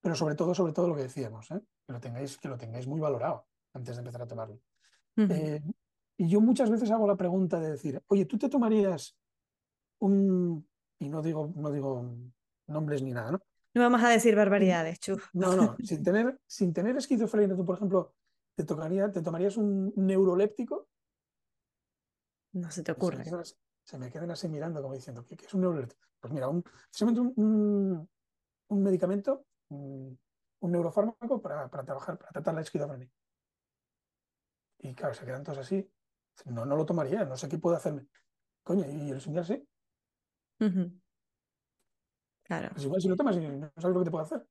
Speaker 2: pero sobre todo, sobre todo lo que decíamos, ¿eh? que, lo tengáis, que lo tengáis muy valorado antes de empezar a tomarlo. Eh, y yo muchas veces hago la pregunta de decir, oye, ¿tú te tomarías un... y no digo, no digo nombres ni nada, ¿no?
Speaker 1: No vamos a decir barbaridades, chuf.
Speaker 2: No, no, sin tener, sin tener esquizofrenia, tú, por ejemplo, ¿te, tocaría, ¿te tomarías un neuroléptico?
Speaker 1: No se te ocurre
Speaker 2: se me quedan así mirando como diciendo, ¿qué, es un neuroléptico? Pues mira, un, un, un, medicamento, un, neurofármaco para, para, trabajar, para tratar la esquizofrenia. Y claro, se quedan todos así. No, no lo tomaría, no sé qué puede hacerme. Coño, ¿y el señor sí?
Speaker 1: Claro.
Speaker 2: Pues igual si lo tomas y no sabes lo que te puede hacer.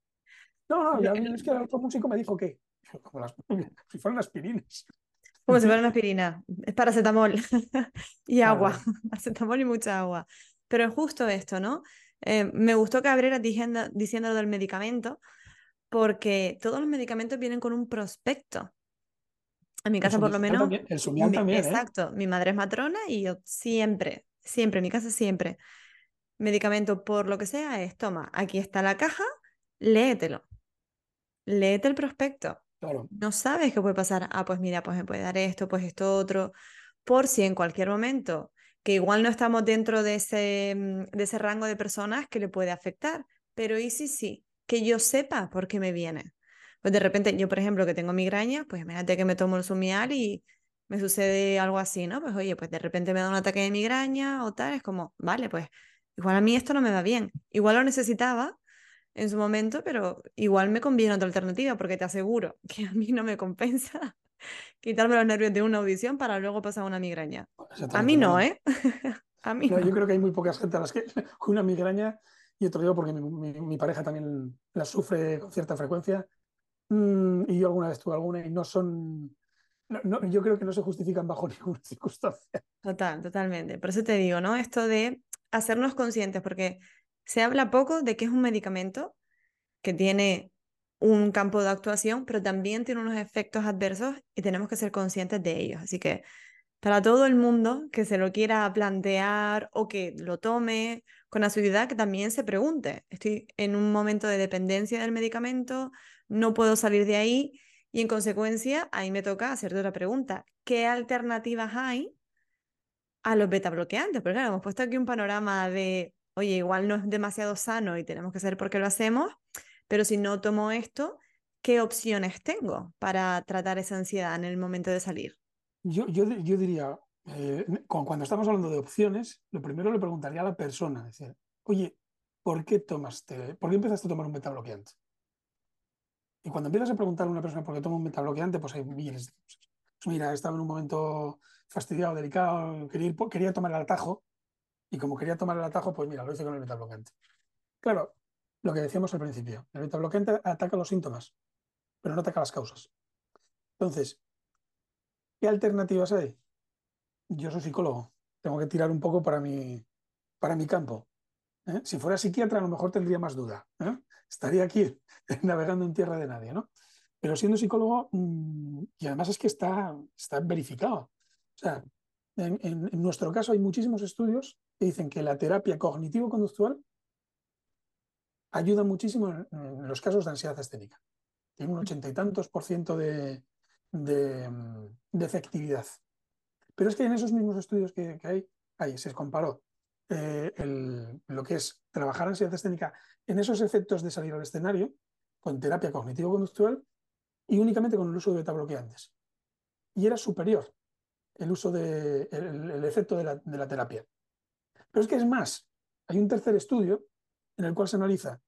Speaker 2: No, no, ya, es que el otro músico me dijo que, como las, si fueran aspirinas.
Speaker 1: Como si fuera una aspirina. Es paracetamol y agua. Paracetamol y mucha agua. Pero es justo esto, ¿no? Eh, me gustó que abrieras diciendo, diciendo lo del medicamento, porque todos los medicamentos vienen con un prospecto. En mi casa, por lo menos.
Speaker 2: el sumial también.
Speaker 1: ¿eh? Exacto. Mi madre es matrona y yo siempre, siempre, en mi casa siempre. Medicamento por lo que sea es: toma, aquí está la caja, léetelo. Léete el prospecto. No sabes qué puede pasar. Ah, pues mira, pues me puede dar esto, pues esto otro. Por si en cualquier momento, que igual no estamos dentro de ese, mm, de ese rango de personas que le puede afectar. Pero y sí, sí, que yo sepa por qué me viene. Pues de repente, yo por ejemplo, que tengo migraña, pues imagínate que me tomo el sumial y me sucede algo así, ¿no? Pues oye, pues de repente me da un ataque de migraña o tal, es como, vale, pues igual a mí esto no me va bien. Igual lo necesitaba en su momento, pero igual me conviene otra alternativa porque te aseguro que a mí no me compensa quitarme los nervios de una audición para luego pasar una migraña. A mí no, ¿eh? a mí no,
Speaker 2: Yo creo que hay muy pocas gente a las que una migraña, y otro digo porque mi, pareja también la sufre con cierta frecuencia, mm, y yo alguna vez tuve alguna y no son... No, yo creo que no se justifican bajo ninguna circunstancia.
Speaker 1: Total, totalmente. Por eso te digo, ¿no? Esto de hacernos conscientes, porque Se habla poco de que es un medicamento que tiene un campo de actuación, pero también tiene unos efectos adversos y tenemos que ser conscientes de ellos. Así que para todo el mundo que se lo quiera plantear o que lo tome con asiduidad, que también se pregunte, estoy en un momento de dependencia del medicamento, no puedo salir de ahí y en consecuencia ahí me toca hacerte otra pregunta, ¿qué alternativas hay a los beta bloqueantes? Porque claro, hemos puesto aquí un panorama de, oye, igual no es demasiado sano y tenemos que saber por qué lo hacemos, pero si no tomo esto, ¿qué opciones tengo para tratar esa ansiedad en el momento de salir?
Speaker 2: Yo, yo, yo diría, eh, cuando estamos hablando de opciones, lo primero le preguntaría a la persona, decir, oye, ¿por qué tomaste, por qué empezaste a tomar un beta bloqueante? Y cuando empiezas a preguntar a una persona por qué toma un beta bloqueante, pues hay miles de cosas. Mira, estaba en un momento fastidiado, delicado, quería, quería tomar el atajo, y como quería tomar el atajo, pues mira, lo hice con el beta. Claro, lo que decíamos al principio, el beta bloqueante ataca los síntomas, pero no ataca las causas. Entonces, ¿qué alternativas hay? Yo soy psicólogo, tengo que tirar un poco para mi, para mi campo. ¿eh? Si fuera psiquiatra, a lo mejor tendría más duda. ¿eh? Estaría aquí navegando en tierra de nadie, ¿no? Pero siendo psicólogo, mm, y además es que está, está verificado. O sea, en, nuestro caso hay muchísimos estudios que dicen que la terapia cognitivo-conductual ayuda muchísimo en, los casos de ansiedad escénica. Tiene un ochenta y tantos por ciento de, de, efectividad. Pero es que en esos mismos estudios que, hay, ahí se comparó eh, lo que es trabajar ansiedad escénica en esos efectos de salir al escenario con terapia cognitivo-conductual y únicamente con el uso de beta bloqueantes. Y era superior el uso de el, efecto de la, de la, terapia. Pero es que es más, hay un tercer estudio en el cual se analiza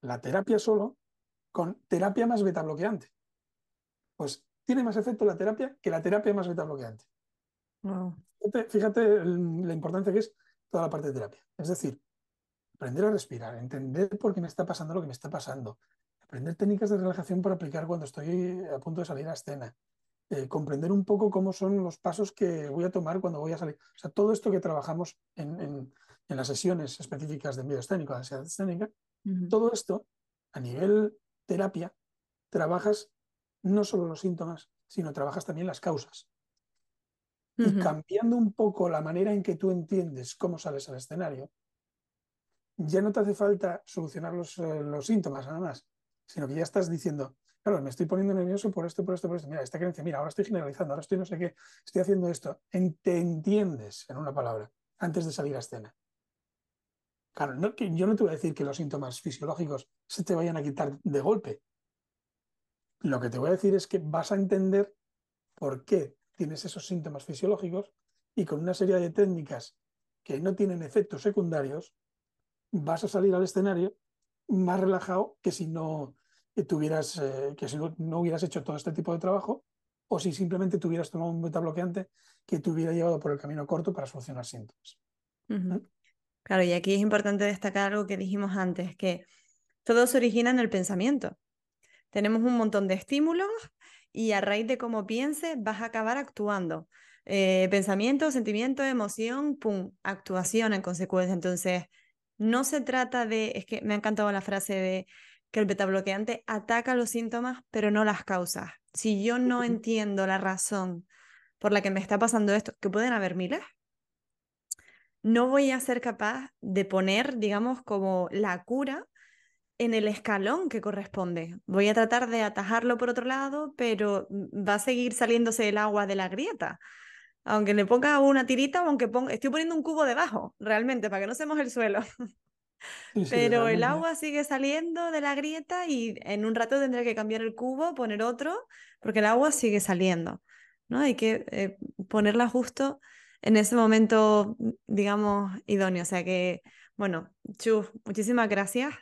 Speaker 2: la terapia solo con terapia más beta bloqueante. Pues tiene más efecto la terapia que la terapia más beta bloqueante. Fíjate, fíjate la importancia que es toda la parte de terapia. Es decir, aprender a respirar, entender por qué me está pasando lo que me está pasando, aprender técnicas de relajación para aplicar cuando estoy a punto de salir a escena, eh, comprender un poco cómo son los pasos que voy a tomar cuando voy a salir. O sea, todo esto que trabajamos en, las sesiones específicas de miedo escénico, de ansiedad escénica, todo esto a nivel terapia, trabajas no solo los síntomas, sino trabajas también las causas. Y cambiando un poco la manera en que tú entiendes cómo sales al escenario, ya no te hace falta solucionar los, eh, los síntomas nada más, sino que ya estás diciendo, claro, me estoy poniendo nervioso por esto, por esto, por esto. Mira, esta creencia, mira, ahora estoy generalizando, ahora estoy no sé qué, estoy haciendo esto. te entiendes, en una palabra, antes de salir a escena. Claro, yo no te voy a decir que los síntomas fisiológicos se te vayan a quitar de golpe. Lo que te voy a decir es que vas a entender por qué tienes esos síntomas fisiológicos y con una serie de técnicas que no tienen efectos secundarios, vas a salir al escenario más relajado que si no tuvieras, eh, que si no, hubieras hecho todo este tipo de trabajo o si simplemente tuvieras tomado un beta bloqueante que te hubiera llevado por el camino corto para solucionar síntomas.
Speaker 1: ¿Mm? Claro, y aquí es importante destacar algo que dijimos antes, que todo se origina en el pensamiento. Tenemos un montón de estímulos y a raíz de cómo pienses vas a acabar actuando. Eh, pensamiento, sentimiento, emoción, pum, actuación en consecuencia. Entonces, no se trata de, es que me ha encantado la frase de que el betabloqueante ataca los síntomas, pero no las causas. Si yo no entiendo la razón por la que me está pasando esto, que pueden haber miles, no voy a ser capaz de poner, digamos, como la cura en el escalón que corresponde. Voy a tratar de atajarlo por otro lado, pero va a seguir saliéndose el agua de la grieta. Aunque le ponga una tirita o aunque ponga, estoy poniendo un cubo debajo, realmente, para que no se moje el suelo. Pero el agua sigue saliendo de la grieta y en un rato tendré que cambiar el cubo, poner otro, porque el agua sigue saliendo. ¿no? Hay que eh, ponerla justo en ese momento, digamos, idóneo. O sea que, bueno, Chu, muchísimas gracias.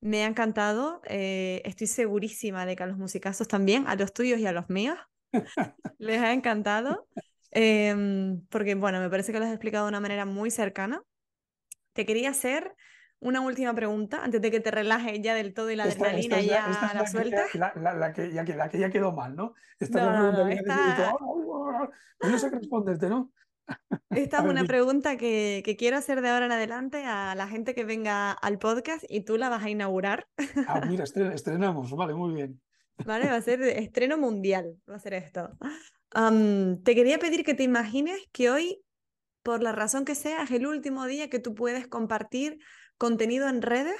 Speaker 1: Me ha encantado. Eh, estoy segurísima de que a los musicazos también, a los tuyos y a los míos, les ha encantado. Em, porque, bueno, me parece que lo has explicado de una manera muy cercana. Te quería hacer una última pregunta antes de que te relajes ya del todo y la adrenalina ya la, suelta.
Speaker 2: la, que, ya, la que ya quedó mal, ¿no? Esta no, no, no, esta... no sé qué responderte, ¿no?
Speaker 1: Esta es una pregunta que, que, quiero hacer de ahora en adelante a la gente que venga al podcast y tú la vas a inaugurar.
Speaker 2: Ah, mira, estrenamos, vale, muy bien.
Speaker 1: Vale, va a ser estreno mundial, va a ser esto. te quería pedir que te imagines que hoy, por la razón que sea, es el último día que tú puedes compartir contenido en redes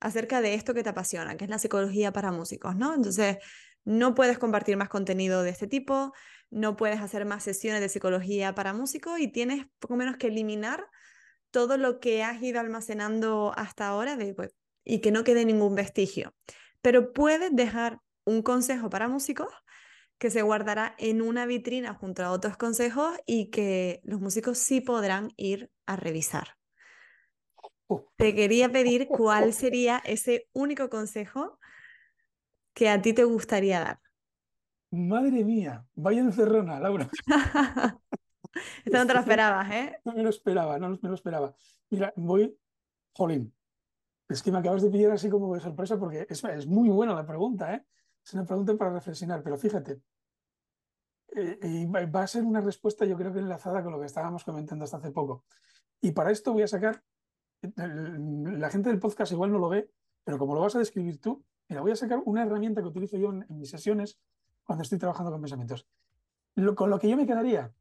Speaker 1: acerca de esto que te apasiona, que es la psicología para músicos, ¿no? Entonces, no puedes compartir más contenido de este tipo, no puedes hacer más sesiones de psicología para músicos y tienes poco menos que eliminar todo lo que has ido almacenando hasta ahora de, pues, y que no quede ningún vestigio. Pero puedes dejar un consejo para músicos que se guardará en una vitrina junto a otros consejos y que los músicos sí podrán ir a revisar. Oh. Te quería pedir cuál sería ese único consejo que a ti te gustaría dar.
Speaker 2: Madre mía, vaya encerrona, Laura.
Speaker 1: Esto no te lo esperabas, ¿eh?
Speaker 2: No me lo esperaba, no me lo esperaba. Mira, voy, jolín, es que me acabas de pillar así como de sorpresa porque es, es muy buena la pregunta, ¿eh? Es una pregunta para reflexionar, pero fíjate, eh, y va a ser una respuesta yo creo que enlazada con lo que estábamos comentando hasta hace poco. Y para esto voy a sacar, la gente del podcast igual no lo ve, pero como lo vas a describir tú, mira, voy a sacar una herramienta que utilizo yo en, mis sesiones cuando estoy trabajando con pensamientos. con lo que yo me quedaría,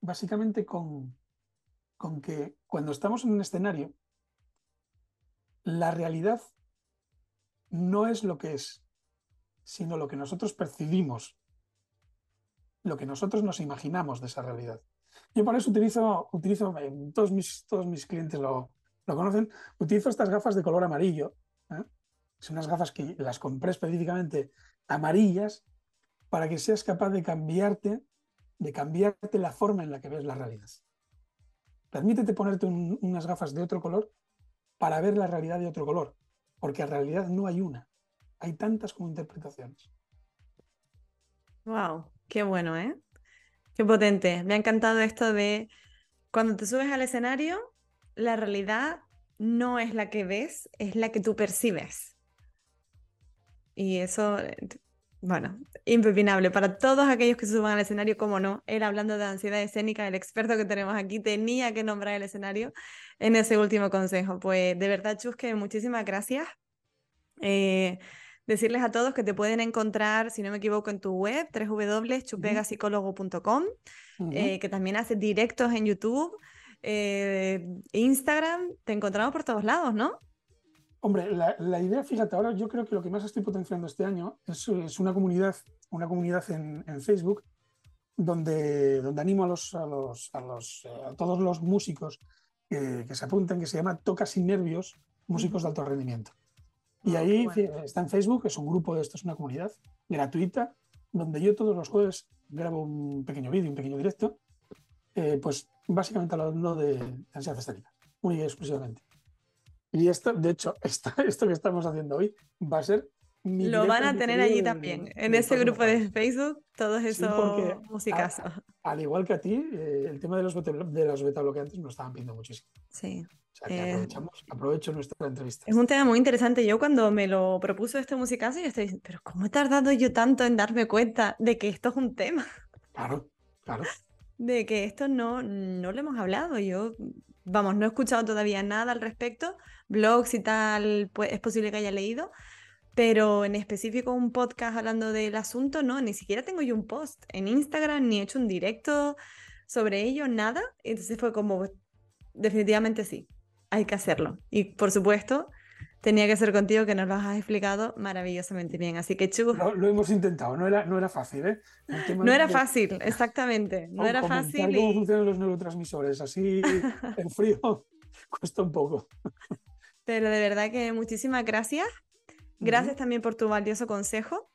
Speaker 2: básicamente con, con que cuando estamos en un escenario, la realidad no es lo que es, sino lo que nosotros percibimos, lo que nosotros nos imaginamos de esa realidad. Yo por eso utilizo, utilizo todos, mis, todos mis clientes lo, lo conocen, utilizo estas gafas de color amarillo. ¿eh? Son unas gafas que las compré específicamente amarillas para que seas capaz de cambiarte, de cambiarte la forma en la que ves la realidad. Permítete ponerte unas gafas de otro color para ver la realidad de otro color, porque en realidad no hay una hay tantas como interpretaciones.
Speaker 1: Wow, qué bueno, ¿eh? Qué potente. Me ha encantado esto de cuando te subes al escenario, la realidad no es la que ves, es la que tú percibes. Y eso, bueno, impepinable. Para todos aquellos que suban al escenario, como no, él hablando de ansiedad escénica, el experto que tenemos aquí tenía que nombrar el escenario en ese último consejo. Pues de verdad, Chusque, muchísimas gracias. Eh, Decirles a todos que te pueden encontrar, si no me equivoco, en tu web, www.chupegapsicólogo.com, eh, que también hace directos en YouTube, eh, Instagram, te encontramos por todos lados, ¿no?
Speaker 2: Hombre, la, idea, fíjate, ahora yo creo que lo que más estoy potenciando este año es, una comunidad, una comunidad en, Facebook donde, donde animo a, los, a, los, a, los, a todos los músicos que, que, se apunten, que se llama Toca sin nervios, músicos de alto rendimiento. Y ah, ahí está en Facebook, es un grupo de esto, es una comunidad gratuita, donde yo todos los jueves grabo un pequeño vídeo, un pequeño directo, eh, pues básicamente hablando de ansiedad estética, muy exclusivamente. Y esto, de hecho, esto que estamos haciendo hoy va a ser
Speaker 1: lo van a tener allí también, en ese grupo de Facebook, todos esos musicazos.
Speaker 2: al igual que a ti, eh, el tema de los, de los beta bloqueantes lo estaban pidiendo muchísimo.
Speaker 1: Sí.
Speaker 2: O sea, que eh, aprovechamos, aprovecho nuestra entrevista.
Speaker 1: Es un tema muy interesante. Yo cuando me lo propuso este musicazo, yo estoy diciendo, pero ¿cómo he tardado yo tanto en darme cuenta de que esto es un tema?
Speaker 2: Claro, claro.
Speaker 1: De que esto no, no lo hemos hablado. Yo, vamos, no he escuchado todavía nada al respecto. Blogs y tal, pues es posible que haya leído, pero en específico un podcast hablando del asunto, no, ni siquiera tengo yo un post en Instagram, ni he hecho un directo sobre ello, nada. Entonces fue como, definitivamente sí, hay que hacerlo. Y por supuesto, tenía que ser contigo que nos lo has explicado maravillosamente bien. Así que, Chu.
Speaker 2: Lo, lo hemos intentado, no era, no era fácil, ¿eh?
Speaker 1: No era fácil, exactamente. No era fácil.
Speaker 2: ¿Cómo funcionan los neurotransmisores? Así en frío cuesta un poco.
Speaker 1: Pero de verdad que muchísimas gracias. Gracias también por tu valioso consejo.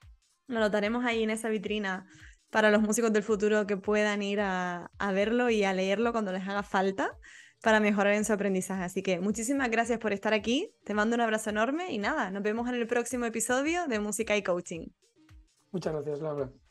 Speaker 1: Lo notaremos ahí en esa vitrina para los músicos del futuro que puedan ir a, verlo y a leerlo cuando les haga falta para mejorar en su aprendizaje. Así que muchísimas gracias por estar aquí. Te mando un abrazo enorme y nada, nos vemos en el próximo episodio de Música y Coaching.
Speaker 2: Muchas gracias, Laura.